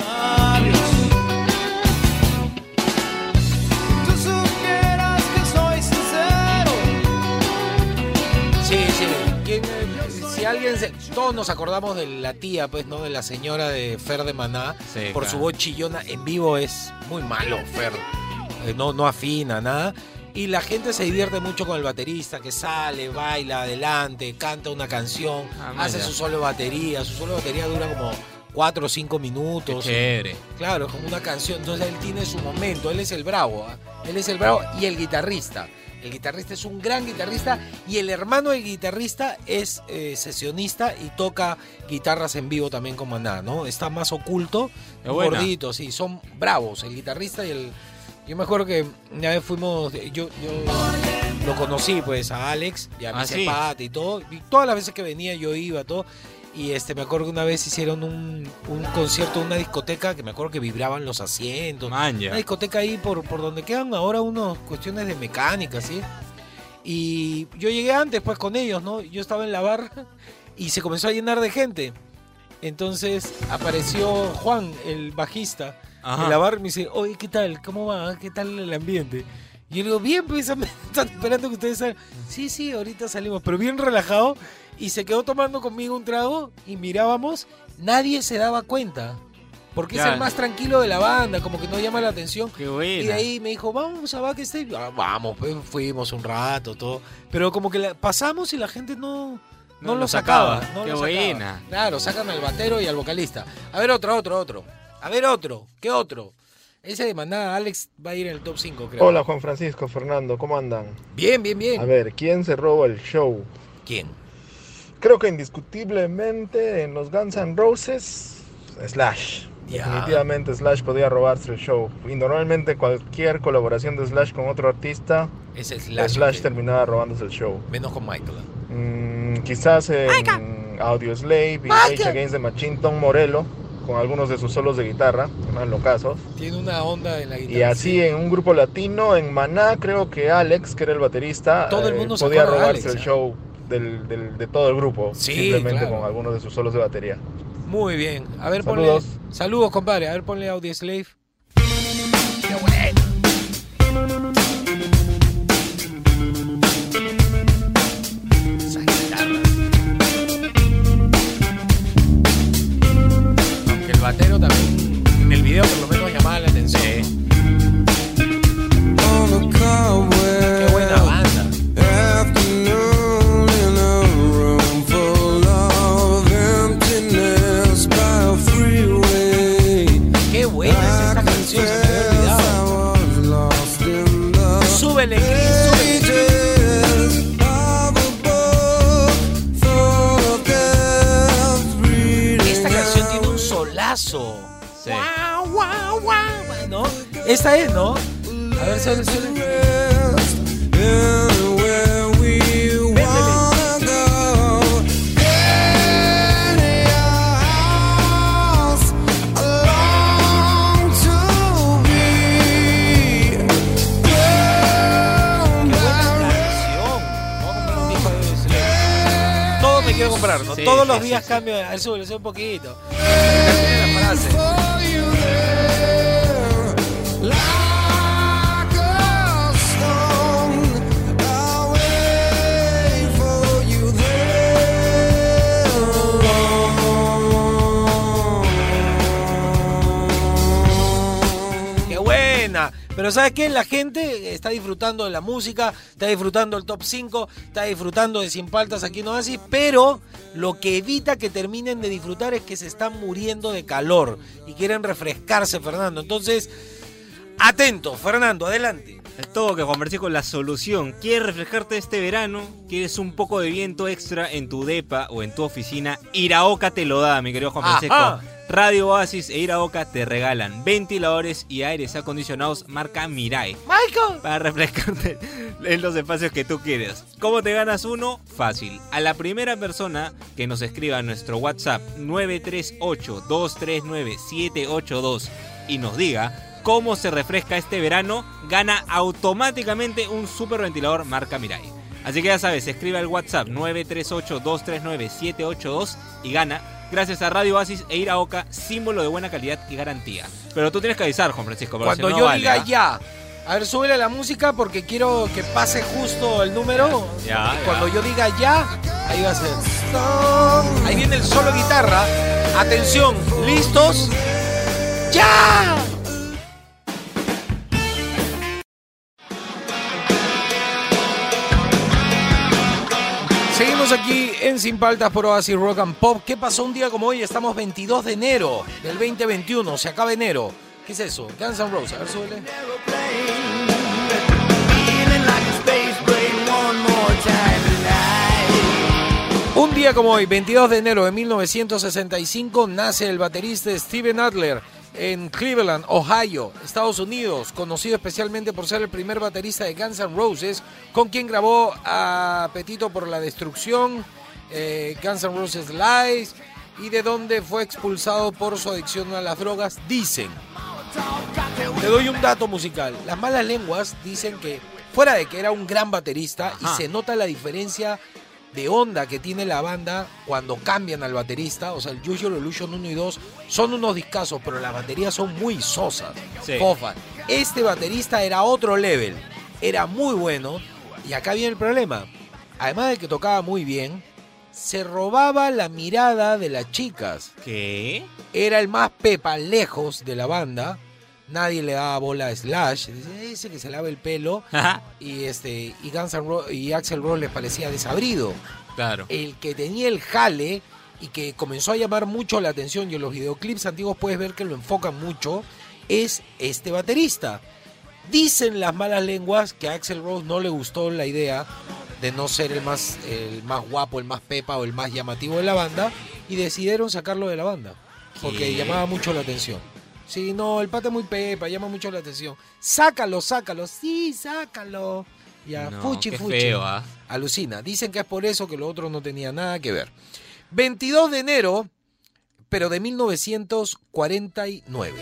Si alguien se- todos nos acordamos de la tía, pues, ¿no? De la señora de Fer de Maná. Sí, por su voz chillona. En vivo es muy malo, Fer. Eh, no, no afina, nada. Y la gente se divierte mucho con el baterista que sale, baila adelante, canta una canción, Ah, hace su solo de batería. Su solo de batería dura como 4 o 5 Qué minutos. chévere. Claro, como una canción. Entonces él tiene su momento. Él es el bravo. ¿ah? Él es el bravo y el guitarrista. El guitarrista es un gran guitarrista y el hermano del guitarrista es eh, sesionista y toca guitarras en vivo también con Maná, ¿no? Está más oculto, gordito, sí, son bravos, el guitarrista y el... Yo me acuerdo que una vez fuimos, yo, yo lo conocí pues a Alex y a Ah, mi sí. Y todo, y todas las veces que venía yo iba, todo, y este, me acuerdo que una vez hicieron un, un concierto en una discoteca que me acuerdo que vibraban los asientos. Manja. Una discoteca ahí por, por donde quedan ahora unas cuestiones de mecánica, ¿sí? Y yo llegué antes pues con ellos, ¿no? Yo estaba en la barra y se comenzó a llenar de gente. Entonces apareció Juan, el bajista, Ajá. en la barra y me dice, oye, ¿qué tal? ¿Cómo va? ¿Qué tal el ambiente? Y yo le digo, bien, pues están esperando que ustedes salgan. Sí, sí, ahorita salimos, pero bien relajado. Y se quedó tomando conmigo un trago y mirábamos nadie se daba cuenta. Porque es el más tranquilo de la banda, como que no llama la atención. Qué Y buena. de ahí me dijo, vamos a Backstage. Ah, vamos, pues fuimos un rato, todo. Pero como que la- pasamos y la gente no, no, No lo sacaba. sacaba. no Qué lo sacaba. buena. Claro, sacan al batero y al vocalista. A ver otro, otro, otro. A ver otro. ¿Qué otro? Ese de Maná, Alex va a ir en el top 5, creo. Hola Juan Francisco, Fernando, ¿cómo andan? Bien, bien, bien. A ver, ¿quién se roba el show? ¿Quién? Creo que indiscutiblemente en los Guns N' Roses, Slash. Definitivamente Slash podía robarse el show. Y normalmente cualquier colaboración de Slash con otro artista, es Slash. Terminaba robándose el show. Menos con Michael. Mm, quizás en Audio Slave y Rage Against the Machine, Tom Morello, con algunos de sus solos de guitarra, más locazos. Tiene una onda en la guitarra. Y así sí. en un grupo latino, en Maná, creo que Alex, que era el baterista, Todo el eh, mundo podía robarse Alex, el ¿eh? Del, del- de todo el grupo, Sí, simplemente claro. con algunos de sus solos de batería. Muy bien. A ver, Saludos. ponle. Saludos, compadre. A ver, ponle Audio Slave. Esta es, ¿no? A ver, suele, suele. Quiero comprar, ¿no? Sí, Todos los sí, días sí. cambio. A ver, súbele, sube un poquito. La frase. Pero ¿sabes qué? La gente está disfrutando de la música, está disfrutando del top 5, está disfrutando de Sin Paltas aquí en Oasis, pero lo que evita que terminen de disfrutar es que se están muriendo de calor y quieren refrescarse, Fernando. Entonces, atento, Fernando, adelante. El toque, Juan Francisco, la solución. ¿Quieres refrescarte este verano? ¿Quieres un poco de viento extra en tu depa o en tu oficina? Iraoka te lo da, mi querido Juan Francisco. Ajá. Radio Oasis e Iraoka te regalan ventiladores y aires acondicionados marca Mirai Michael. para refrescarte en los espacios que tú quieres. ¿Cómo te ganas uno? Fácil. A la primera persona que nos escriba a nuestro WhatsApp 938-239-782 y nos diga cómo se refresca este verano, gana automáticamente un super ventilador marca Mirai. Así que ya sabes, escribe al WhatsApp 938-239-782 y gana gracias a Radio Oasis e Iraoka, símbolo de buena calidad y garantía. Pero tú tienes que avisar, Juan Francisco. porque Cuando si no yo vale, diga ¿ah? ya. A ver, súbele la música porque quiero que pase justo el número. Ya, Y Cuando ya. yo diga ya, ahí va a ser. Ahí viene el solo guitarra. Atención, ¿listos? ¡Ya! Aquí en Sin Paltas por Oasis Rock and Pop. ¿Qué pasó un día como hoy? Estamos 22 de enero del 2021. Se acaba enero. ¿Qué es eso? Guns N' Roses. A ver, súbele. Un día como hoy, 22 de enero de 1965, nace el baterista Steven Adler en Cleveland, Ohio, Estados Unidos, conocido especialmente por ser el primer baterista de Guns N' Roses, con quien grabó Apetito por la Destrucción, eh, Guns N' Roses Lies, y de donde fue expulsado por su adicción a las drogas, dicen. Te doy un dato musical. Las malas lenguas dicen que, fuera de que era un gran baterista, y se nota la diferencia de onda que tiene la banda cuando cambian al baterista, o sea, el Usual Illusion 1 y 2 son unos discazos, pero las baterías son muy sosas, Sí. fofas. Este baterista era otro level, era muy bueno, y acá viene el problema. Además de que tocaba muy bien, se robaba la mirada de las chicas. ¿Qué? Era el más pepa lejos de la banda. Nadie le daba bola a Slash. Dice, Ese que se lava el pelo. Ajá. Y este y Guns N' Ro- y Axel Rose les parecía desabrido. Claro. El que tenía el jale y que comenzó a llamar mucho la atención y en los videoclips antiguos puedes ver que lo enfocan mucho es este baterista. Dicen las malas lenguas que a Axel Rose no le gustó la idea de no ser el más, el más guapo, el más pepa o el más llamativo de la banda y decidieron sacarlo de la banda porque ¿Qué? llamaba mucho la atención. Sí, no, el pata es muy pepa, llama mucho la atención. Sácalo, sácalo, sí, sácalo. Ya, No, fuchi, qué fuchi. feo, ¿ah? Alucina. Dicen que es por eso que lo otro no tenía nada que ver. 22 de enero, pero de 1949.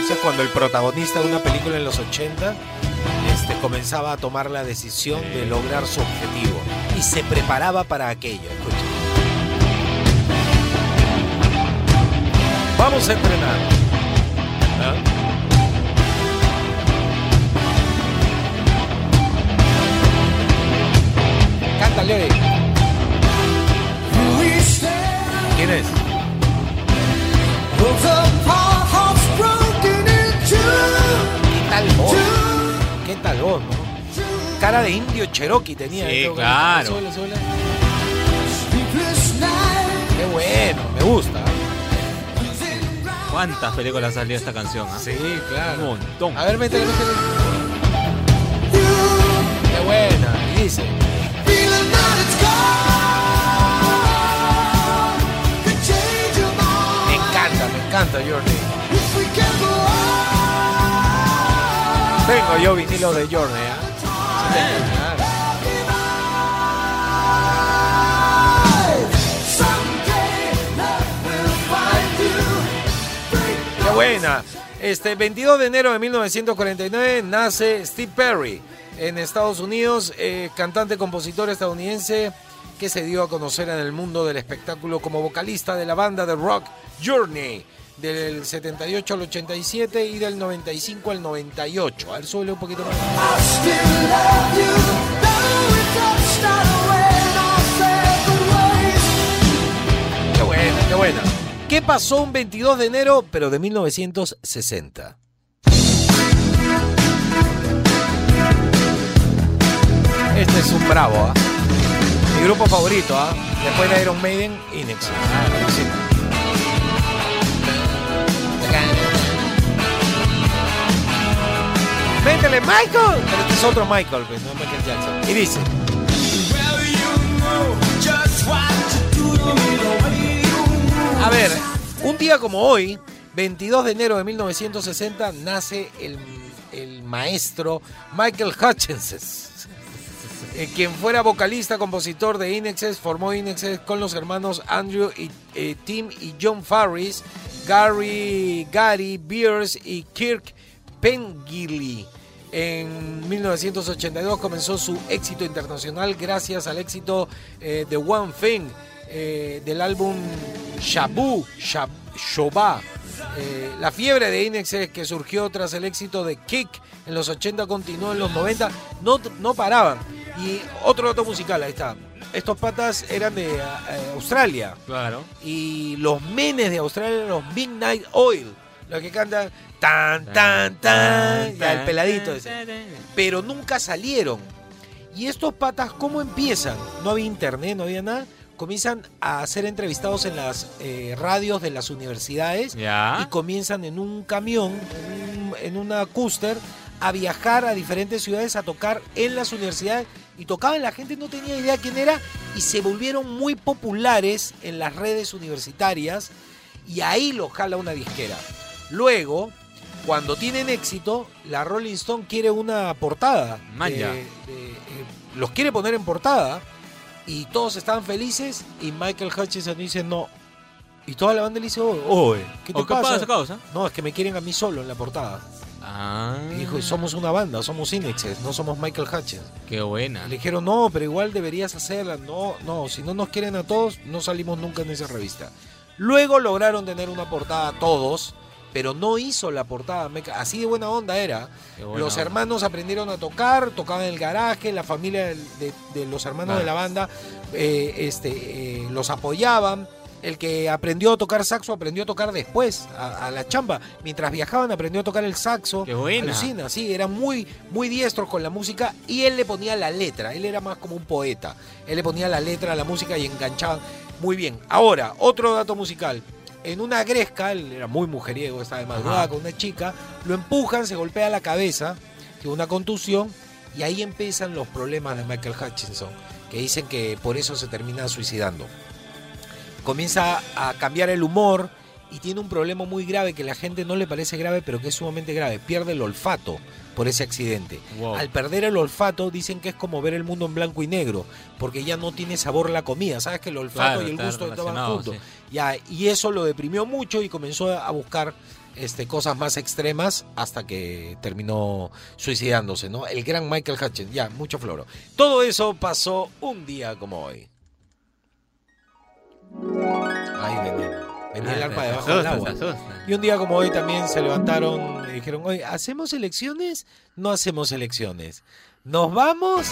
Eso es cuando el protagonista de una película en los 80 este, comenzaba a tomar la decisión de lograr su objetivo y se preparaba para aquello. Escucha. Vamos a entrenar. ¿Ah? Cántale. ¿Quién es? ¿Qué tal voz? ¿Qué tal voz, no? Cara de indio Cherokee tenía. Sí, vocalista. claro. Qué bueno, me gusta. ¿Cuántas películas salió esta canción? ah? Sí, claro. Un montón. A ver, métele, métele. Qué buena. Y dice. Me encanta, me encanta Journey. Tengo yo vinilo de Journey, ¿ah? Buena. Este 22 de enero de 1949 nace Steve Perry en Estados Unidos, eh, cantante, compositor estadounidense que se dio a conocer en el mundo del espectáculo como vocalista de la banda de rock Journey del 78 al 87 y del 95 al 98. A ver, súbele un poquito más. Qué buena, qué buena. ¿Qué pasó un 22 de enero, pero de 1960? Este es un bravo, ¿ah? Mi grupo favorito, ¿ah? Después de Iron Maiden, Inex. Sí. Métele, Michael. Pero este es otro Michael, pues, no Michael Jackson. Y dice. A ver, un día como hoy, 22 de enero de 1960, nace el, el maestro Michael Hutchins. eh, quien fuera vocalista, compositor de Inexes, formó Inexes con los hermanos Andrew y eh, Tim y John Farris, Gary, Gary Beers y Kirk Pengilly. En 1982 comenzó su éxito internacional gracias al éxito eh, de One Thing eh, del álbum Shabu, Shab, Shoba. Eh, la fiebre de Inexes que surgió tras el éxito de Kick en los 80 continuó en los 90, no, no paraban. Y otro dato musical, ahí está. Estos patas eran de eh, Australia. Claro. Y los menes de Australia, los Midnight Oil, los que cantan tan, tan, tan, ya, el peladito ese. Pero nunca salieron. Y estos patas, ¿cómo empiezan? No había internet, no había nada. Comienzan a ser entrevistados en las eh, radios de las universidades y comienzan en un camión, en, un- en una cúster, a viajar a diferentes ciudades a tocar en las universidades. Y tocaban, la gente no tenía idea quién era y se volvieron muy populares en las redes universitarias y ahí los jala una disquera. Luego, cuando tienen éxito, la Rolling Stone quiere una portada. De- eh, los quiere poner en portada y todos están felices y Michael Hutchinson dice no. Y toda la banda le dice, oye, oye, ¿qué te ¿O pasa? pasa, causa? No, es que me quieren a mí solo en la portada. Ah. Y dijo, somos una banda, somos Inexes, no somos Michael Hutchins. Qué buena. Le dijeron, no, pero igual deberías hacerla. No, no, si no nos quieren a todos, no salimos nunca en esa revista. Luego lograron tener una portada todos pero no hizo la portada. Me ca- Así de buena onda era. Buena Los onda. hermanos aprendieron a tocar, tocaban en el garaje, la familia de, de los hermanos Ah. de la banda eh, este, eh, los apoyaban. El que aprendió a tocar saxo aprendió a tocar después, a, a la chamba. Mientras viajaban aprendió a tocar el saxo. Qué buena. Alucina, sí, era muy, muy diestro con la música y él le ponía la letra. Él era más como un poeta. Él le ponía la letra a la música y enganchaban muy bien. Ahora, otro dato musical. En una gresca, él era muy mujeriego, estaba de madrugada Ajá. con una chica, lo empujan, se golpea la cabeza, tiene una contusión y ahí empiezan los problemas de Michael Hutchinson, que dicen que por eso se termina suicidando. Comienza a cambiar el humor y tiene un problema muy grave que la gente no le parece grave, pero que es sumamente grave. Pierde el olfato por ese accidente. Wow. Al perder el olfato dicen que es como ver el mundo en blanco y negro, porque ya no tiene sabor la comida. Sabes que el olfato Claro, y el gusto estaban juntos. sí. Ya, y eso lo deprimió mucho y comenzó a buscar este, cosas más extremas hasta que terminó suicidándose, ¿no? El gran Michael Hutchins, ya, mucho floro. Todo eso pasó un día como hoy. Ay, venía, venía el arpa debajo del agua. Y un día como hoy también se levantaron y dijeron, oye, ¿hacemos elecciones? No hacemos elecciones. ¿Nos vamos?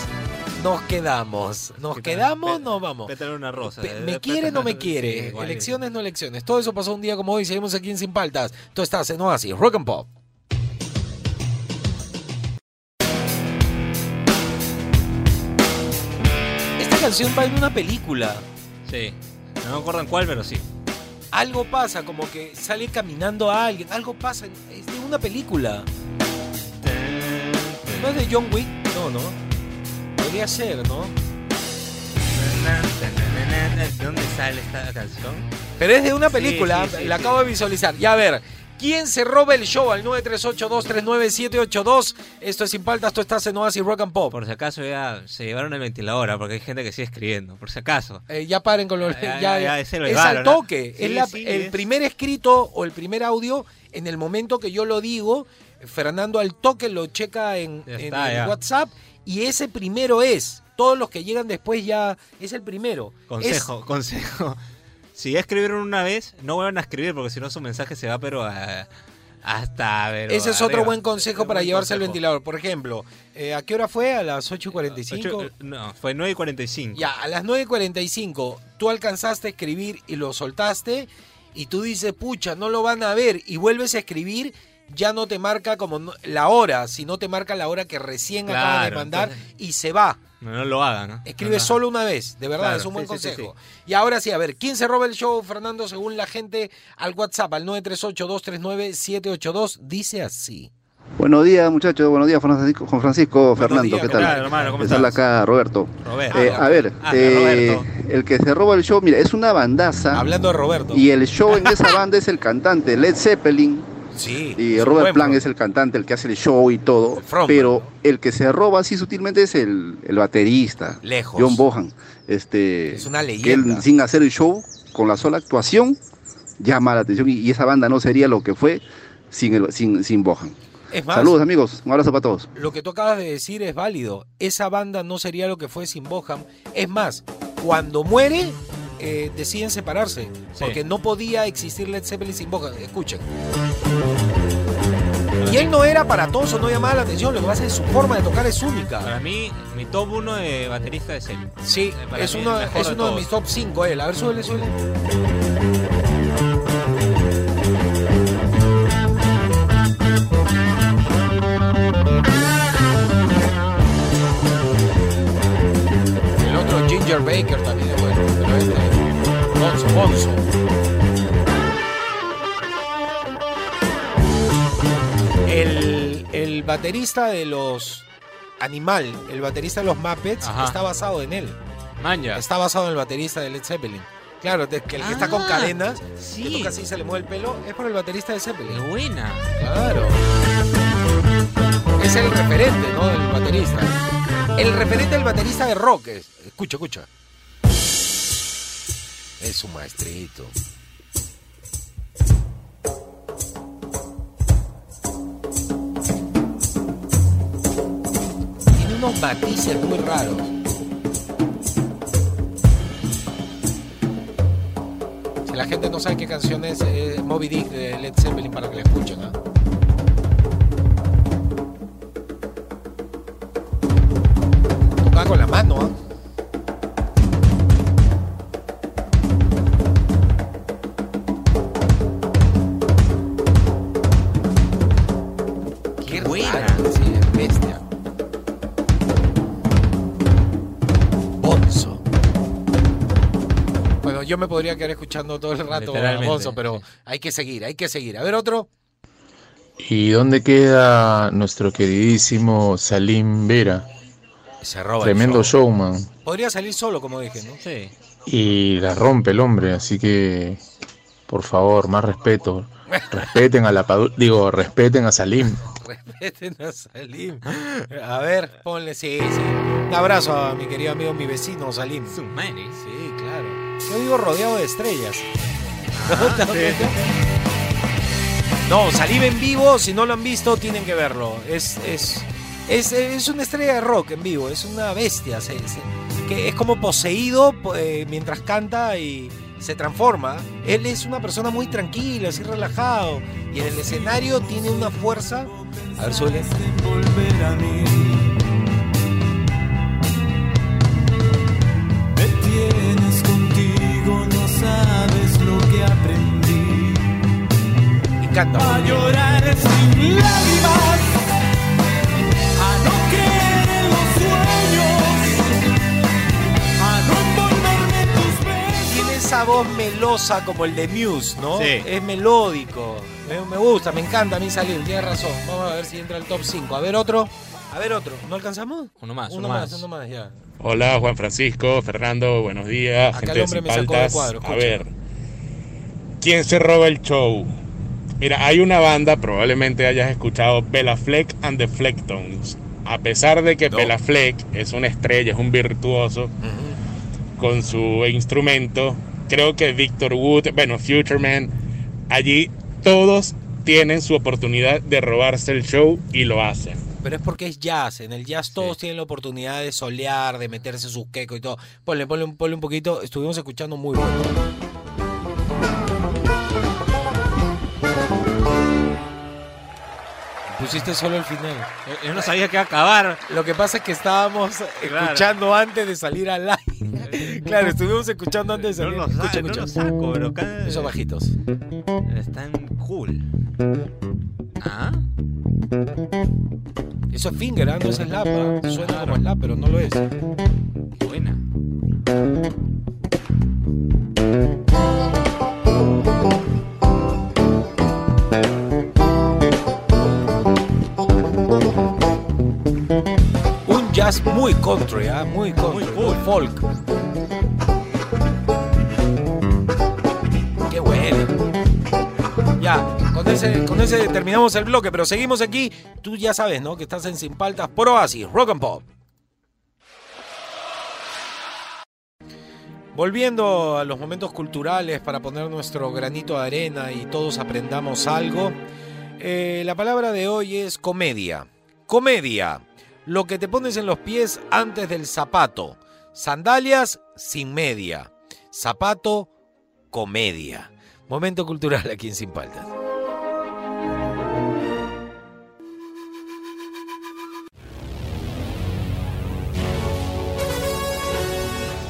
Nos quedamos. ¿Nos quedamos? Nos vamos. Pétale una rosa. Eh, ¿Me quiere no me quiere? igual. elecciones, no elecciones. Todo eso pasó un día como hoy. Seguimos aquí en Sin Paltas. Tú estás en Oasis, Rock and Pop. Esta canción va en una película. Sí. No me acuerdo en cuál, pero sí. Algo pasa, como que sale caminando a alguien. Algo pasa. Es de una película. ¿No es de John Wick? No, no. Podría ser, ¿no? ¿De dónde sale esta canción? Pero es de una película, sí, sí, la acabo de visualizar. Ya a ver, ¿quién se roba el show al 938239782? Esto es Sin Paltas, tú estás en Oasis Rock and Pop. Por si acaso ya se llevaron el ventilador, ¿ah? porque hay gente que sigue escribiendo. Por si acaso. Eh, ya paren con los... Ya, es llevaron, al toque. Sí, es la- sí, el es. primer escrito o el primer audio, en el momento que yo lo digo, Fernando al toque lo checa en. WhatsApp y ese primero es. Todos los que llegan después ya es el primero. Consejo, consejo. Si ya escribieron una vez, no vuelvan a escribir porque si no su mensaje se va, pero a- hasta. Ese es otro buen consejo para buen llevarse el consejo. ventilador. Por ejemplo, eh, ¿a qué hora fue? ¿A las 8.45? Ocho- no, fue 9 y 45. Ya, a las 9.45 tú alcanzaste a escribir y lo soltaste y tú dices, pucha, no lo van a ver y vuelves a escribir, ya no te marca como la hora, sino te marca la hora que recién acaban de Claro, mandar entonces- y se va. No, no lo hagan, ¿no? Escribe No, no. solo una vez, de verdad, Claro, es un buen sí, sí, sí, consejo. Y ahora sí, a ver, ¿quién se roba el show, Fernando, según la gente al WhatsApp, al 938-239-782? Dice así. Buenos días, muchachos. Buenos días, Francisco, Juan Francisco, Fernando. días, ¿Qué ¿qué tal? tal, hermano? ¿Cómo estás? acá Roberto. Roberto. Eh, a ver, Ah, eh, Roberto. el que se roba el show, mira, es una bandaza. Hablando de Roberto. Y el show en esa banda es el cantante Led Zeppelin. Sí. Y Robert buen Plant es el cantante, el que hace el show y todo. pero el que se roba así sutilmente es el, el baterista. Lejos. John Bohan. Este, Es una que leyenda. él, sin hacer el show, con la sola actuación, llama la atención. Y, y esa banda no sería lo que fue sin, el, sin, sin Bohan. Es más, Saludos amigos, un abrazo para todos. lo que tú acabas de decir es válido. Esa banda no sería lo que fue sin Boham. Es más, cuando muere, eh, deciden separarse. Porque no podía existir Led Zeppelin sin Boham. Escuchen. Y él no era para todos o no llamaba la atención. Lo que pasa es que su forma de tocar es única. Para mí, mi top 1 de baterista es él. Sí, Eh, para es uno, es de uno de mis top 5. Él. A ver, suele, suele. Ginger Baker también es bueno, pero este Bonzo, Bonzo. El, el baterista de los Animal, el baterista de los Muppets, Ajá. está basado en él. Manja. Está basado en el baterista de Led Zeppelin. Claro, de- que el que está con Ah, cadenas, sí. que toca así se le mueve el pelo, es por el baterista de Zeppelin. Qué buena. Claro. Es el referente, ¿no? Del baterista. El referente del baterista de rock. es- Escucha, escucha. Es un maestrito. Tiene unos matices muy raros. Se la gente no sabe qué canción es eh, Moby Dick de Led Zeppelin para que la escuchen. ¿ah? Con la mano, ¿ah? Qué buena. Sí, es bestia. Bonzo. Bueno, yo me podría quedar escuchando todo el rato a Bonzo, pero hay que seguir, hay que seguir. A ver, otro. ¿Y dónde queda nuestro queridísimo Salim Vera? Se roba el Tremendo show. showman. Podría salir solo, como dije, ¿no? Sí. Y la rompe el hombre, así que por favor, más respeto. Respeten a la Padu- digo, respeten a Salim. Respeten a Salim. A ver, ponle, sí, sí. Un abrazo a mi querido amigo, mi vecino Salim. Sí, claro. Yo digo rodeado de estrellas. Ah, ¿No? No, Salim en vivo, si no lo han visto, tienen que verlo. Es, es, es, es una estrella de rock en vivo, es una bestia. se- se- que es como poseído eh, mientras canta y se transforma. Él es una persona muy tranquila, así relajado. Y en el escenario tiene una fuerza. A ver, suele. Me tienes contigo, no sabes lo que aprendí. Y canta. A llorar sin lágrimas, esa voz melosa como el de Muse, ¿no? Sí. Es melódico. Me, me gusta, me encanta a mí salir, tienes razón. Vamos a ver si entra al top 5. A ver otro. A ver otro. ¿No alcanzamos? Uno más, uno, uno más. más. uno más, ya. Hola Juan Francisco, Fernando, buenos días. Acá gente el de hombre Sin me sacó de Paltas. cuadro, A ver, ¿quién se roba el show? Mira, hay una banda, probablemente hayas escuchado, Bella Fleck and the Flecktones. A pesar de que No. Bella Fleck es una estrella, es un virtuoso con su instrumento, creo que Victor Wood, bueno, Futureman, allí todos tienen su oportunidad de robarse el show y lo hacen. Pero es porque es jazz. En el jazz todos tienen la oportunidad de solear, de meterse su queco y todo. Ponle, ponle, un- ponle un poquito. Estuvimos escuchando muy bueno. Pusiste solo el final. Yo no sabía que iba a acabar. Lo que pasa es que estábamos Claro. escuchando antes de salir al aire. claro, estuvimos escuchando antes de No salir. lo, escucha, no lo saco, pero cada... Esos bajitos. Están cool. ¿Ah? Eso es finger, ¿ah? no es slap. ¿ah? Suena como slap, pero no lo es. Buena. Jazz muy country, muy, country, muy folk. Qué bueno. Ya, con ese, con ese terminamos el bloque, pero seguimos aquí. Tú ya sabes, ¿no? Que estás en Sin Paltas por Oasis, Rock and Pop. Volviendo a los momentos culturales para poner nuestro granito de arena y todos aprendamos algo, eh, la palabra de hoy es comedia. Comedia, lo que te pones en los pies antes del zapato. Sandalias sin media. Zapato, comedia. Momento cultural aquí en Sin Paltas.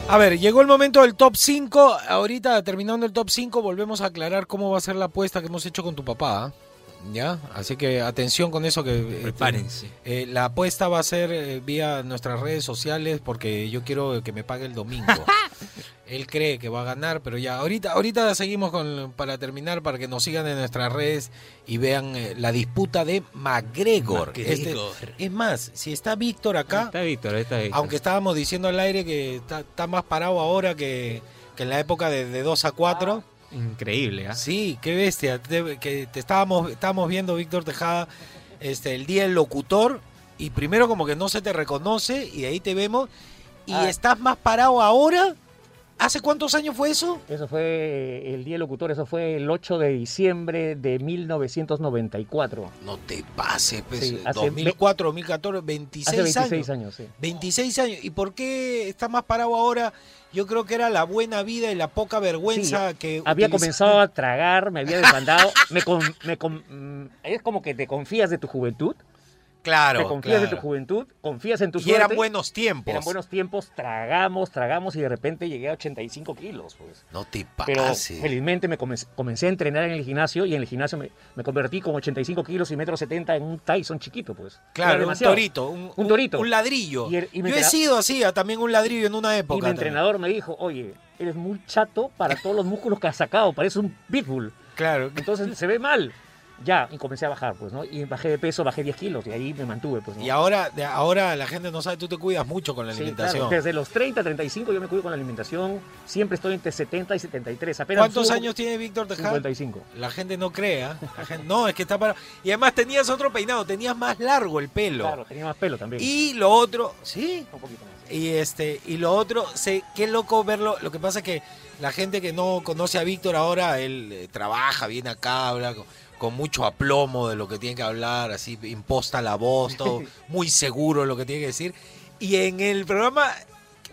A ver, llegó el momento del top 5. Ahorita terminando el top 5 volvemos a aclarar cómo va a ser la apuesta que hemos hecho con tu papá. ¿ah? ¿Ya? Así que atención con eso que... eh, Prepárense. eh, la apuesta va a ser eh, vía nuestras redes sociales porque yo quiero que me pague el domingo. Él cree que va a ganar, pero ya, ahorita, ahorita seguimos con, para terminar, para que nos sigan en nuestras redes y vean eh, la disputa de McGregor. Este- es más, si está Víctor acá, Está Víctor, está Víctor. aunque estábamos diciendo al aire que está, está más parado ahora que, que en la época de, de 2 a 4. Increíble, ¿ah? Sí, qué bestia. Te, que te estábamos, estábamos viendo, Víctor Tejada, este, el día del locutor, y primero como que no se te reconoce, y de ahí te vemos, y Ah. estás más parado ahora ¿Hace cuántos años fue eso? Eso fue el Día del Locutor, eso fue el 8 de diciembre de 1994. No te pases, pues, Sí, hace 2004, 2014, 26 Hace 26 años. años, sí. 26 años. ¿Y por qué está más parado ahora? Yo creo que era la buena vida y la poca vergüenza Sí, que había comenzado a tragar, me había desbandado. me con- me con- mm, es como que te confías de tu juventud. Claro, Te confías claro. tu juventud, confías en tu Y suerte. eran buenos tiempos. Eran buenos tiempos, tragamos, tragamos y de repente llegué a 85 kilos. Pues. No te Pero pases. felizmente me comencé, comencé a entrenar en el gimnasio y en el gimnasio me, me convertí con 85 kilos y metro 70 en un Tyson chiquito, pues. Claro, un torito, un, Un torito. un ladrillo. Y el- y me Yo he sido así, ah, también un ladrillo en una época. Y mi también. entrenador me dijo, oye, eres muy chato para todos los músculos que has sacado, parece un pitbull. Claro. Entonces se ve mal. Ya, y comencé a bajar, pues, ¿no? Y bajé de peso, bajé 10 kilos y ahí me mantuve, pues, ¿no? Y ahora, de ahora la gente no sabe, tú te cuidas mucho con la Sí, alimentación. claro, desde los 30, 35 yo me cuido con la alimentación, siempre estoy entre 70 y 73. Apenas ¿Cuántos subo- años tiene Víctor Tejada? 55. La gente no crea. La gente- no, es que está para. Y además tenías otro peinado, tenías más largo el pelo. Claro, tenía más pelo también. Y lo otro, sí. Un poquito más. Y este, y lo otro, sé, qué loco verlo. Lo que pasa es que la gente que no conoce a Víctor ahora, él eh, trabaja, viene acá, habla con, con mucho aplomo de lo que tiene que hablar, así imposta la voz, todo muy seguro de lo que tiene que decir. Y en el programa,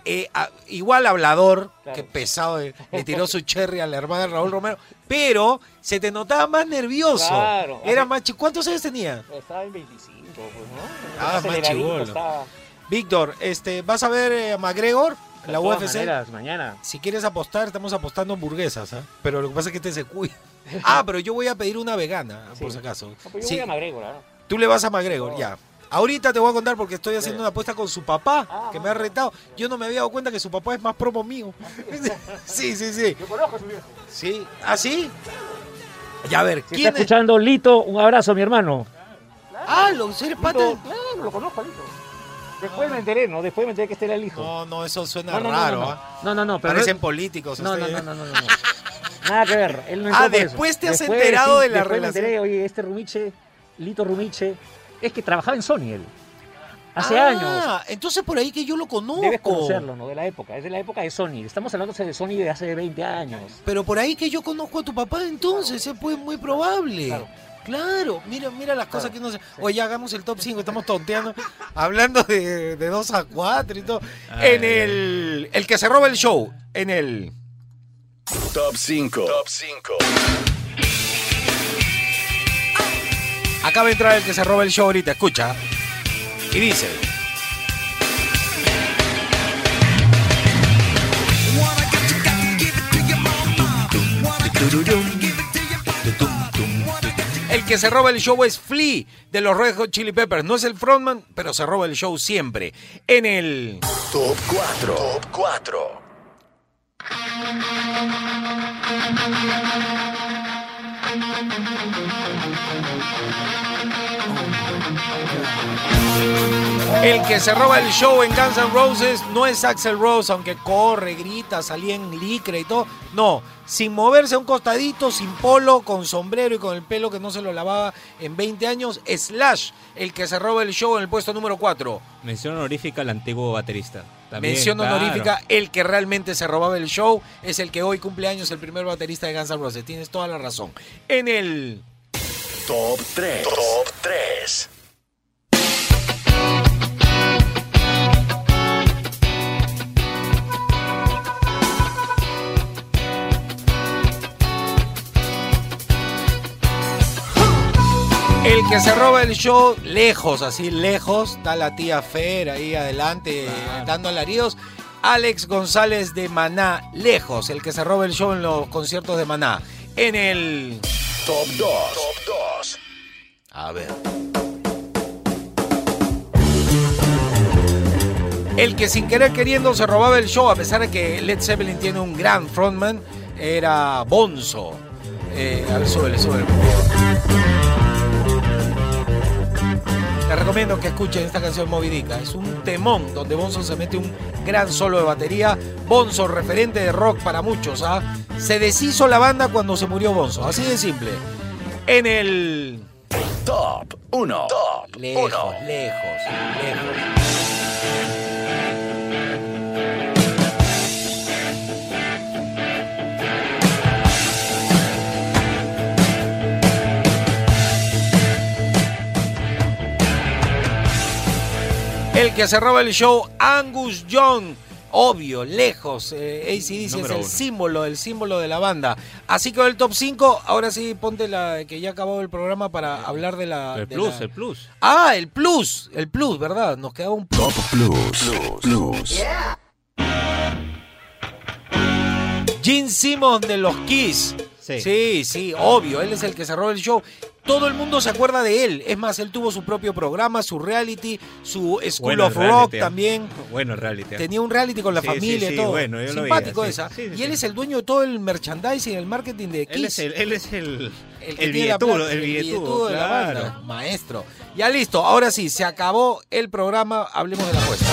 eh, a- igual hablador, que pesado, eh, le tiró su cherry a la hermana de Raúl Romero, pero se te notaba más nervioso. Claro. Era más chi- ¿Cuántos años tenía? Estaba en 25, pues, ¿no? Ah, más chibolo. estaba. Víctor, este, ¿vas a ver eh, a McGregor? La UFC. maneras, mañana. Si quieres apostar, estamos apostando hamburguesas, ¿ah? Pero lo que pasa es que este se cuida. Ah, pero yo voy a pedir una vegana, por si acaso. No, pues yo Sí, voy a McGregor, ¿ah? Tú le vas a McGregor, ya. Ahorita te voy a contar porque estoy haciendo una apuesta con su papá, Ah, que me ha retado. Yo no me había dado cuenta que su papá es más promo mío. sí, sí, sí. Yo conozco a su viejo. Sí. ¿Ah, sí? Ya, a ver, Si ¿quién está es? escuchando, Lito, un abrazo, mi hermano. Ah, lo. Lito, claro, lo conozco, Lito. Después me enteré, ¿no? Después me enteré que este era el hijo. No, no, eso suena No, no, no, raro, no, no. ¿ah? No, no, no, pero Parecen no- políticos. No, no, no, no, no, no. Nada que ver. Él no Ah, eso. después te has enterado de la relación. me enteré, oye, este Rumiche, Lito Rumiche, es que trabajaba en Sony él. Hace Ah, años. entonces por ahí que yo lo conozco. Debes conocerlo, ¿no? De la época. Es de la época de Sony. Estamos hablando de Sony de hace 20 años. Pero por ahí que yo conozco a tu papá entonces, es pues muy probable. Claro. Claro, mira, mira las cosas que no se. Oye, hagamos el top 5, estamos tonteando, hablando de, de 2 a 4 y todo. Ay, en el. El que se roba el show, en el. Top 5. Top 5. Acaba de entrar el que se roba el show ahorita, escucha. Y dice. El que se roba el show es Flea de los Red Hot Chili Peppers. No es el frontman, pero se roba el show siempre. En el. Top 4. Top 4. El que se roba el show en Guns N' Roses no es Axel Rose, aunque corre, grita, salía en licra y todo. No, sin moverse a un costadito, sin polo, con sombrero y con el pelo que no se lo lavaba en 20 años. Slash, el que se roba el show en el puesto número 4. Mención honorífica al antiguo baterista. También, Mención claro. honorífica, el que realmente se robaba el show es el que hoy cumple años, el primer baterista de Guns N' Roses. Tienes toda la razón. En el... Top 3. Top 3. El que se roba el show, lejos, así lejos, está la tía Fer ahí adelante dando alaridos. Alex González de Maná, lejos, el que se roba el show en los conciertos de Maná. En el... Top 2. Top 2. A ver. El que sin querer queriendo se robaba el show, a pesar de que Led Zeppelin tiene un gran frontman, era Bonzo. Eh, a ver, súbele, súbele. Les recomiendo que escuchen esta canción Movidica. Es un temón donde Bonzo se mete un gran solo de batería. Bonzo, referente de rock para muchos. ¿ah? Se deshizo la banda cuando se murió Bonzo. Así de simple. En el... Top 1. Top Lejos, 1. lejos, lejos. Que se roba el show, Angus Young. Obvio, lejos. Eh, ACDC es Número el uno. símbolo, el símbolo de la banda. Así que el top 5. Ahora sí, ponte la que ya acabó el programa para hablar de la. El de plus, la- el plus. Ah, el plus. El plus, ¿verdad? Nos quedaba un Top Plus. Plus. Gene Simmons de los Kiss. Sí. sí, sí, obvio. Él es el que roba el show. Todo el mundo se acuerda de él. Es más, él tuvo su propio programa, su reality, su School Bueno of Rock ¿eh? también. Bueno, el reality. ¿eh? Tenía un reality con la Sí, familia y sí, todo. bueno, yo lo Simpático veía, sí. esa. Y él es el dueño de todo el merchandising, el marketing de Kiss. Él es el, él es el, El el, billetudo, el billetudo, de la banda. Maestro. Ya listo. Ahora sí, se acabó el programa. Hablemos de la apuesta.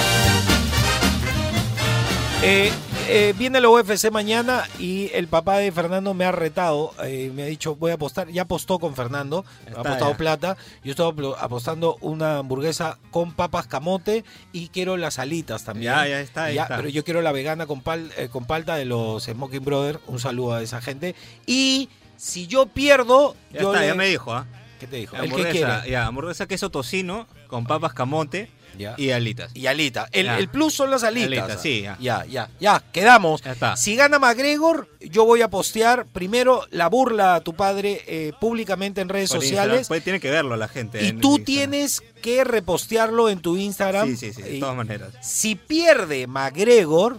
Eh, eh, viene la UFC mañana y el papá de Fernando me ha retado, eh, me ha dicho voy a apostar, ya apostó con Fernando, ha apostado ya. plata, yo estaba apostando una hamburguesa con papas camote y quiero las alitas también. Ya, ya está, Ya, está. Pero yo quiero la vegana con, pal- eh, con palta de los Smoking Brothers, un saludo a esa gente. Y si yo pierdo, Ya yo está, le- ya me dijo, ¿ah? ¿Qué te dijo? ¿El que Hamburguesa, ya, hamburguesa queso tocino con papas camote Ya. y alitas. Y alita. El, el plus son las alitas. Alitas, sí, ya. Ya, ya, ya, quedamos. Está. Si gana McGregor, yo voy a postear primero la burla a tu padre eh, públicamente en redes Por sociales. Instagram, pues tiene que verlo la gente. Y tú Instagram. tienes que repostearlo en tu Instagram. Sí, sí, sí, de todas maneras. Si pierde McGregor,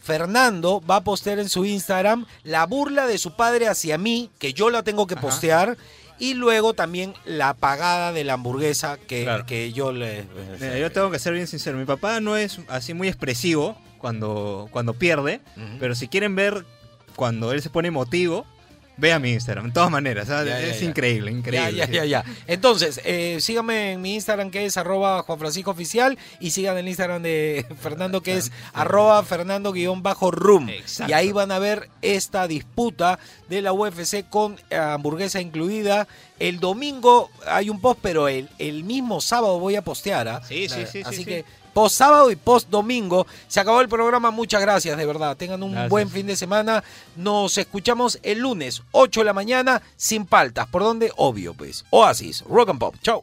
Fernando va a postear en su Instagram la burla de su padre hacia mí, que yo la tengo que Ajá. postear. Y luego también la pagada de la hamburguesa que, Claro. que yo le... Mira, yo tengo que ser bien sincero. Mi papá no es así muy expresivo cuando, cuando pierde, pero si quieren ver cuando él se pone emotivo, vean mi Instagram. De todas maneras, ¿sabes? Ya, ya, es ya. increíble, increíble. Ya, ya, ya. Entonces, eh, síganme en mi Instagram que es arroba Juan Francisco Oficial y sigan el Instagram de Fernando que es arroba Fernando guion bajo room. Exacto. Y ahí van a ver esta disputa de la UFC con eh, hamburguesa incluida. El domingo hay un post, pero el, el mismo sábado voy a postear. ¿ah? Sí, sí, La- sí, Así sí, que sí. Post sábado y post domingo. Se acabó el programa. Muchas gracias, de verdad. Tengan un Gracias. buen fin de semana. Nos escuchamos el lunes, 8 de la mañana, sin paltas. ¿Por dónde? Obvio, pues. Oasis, Rock and Pop. Chau.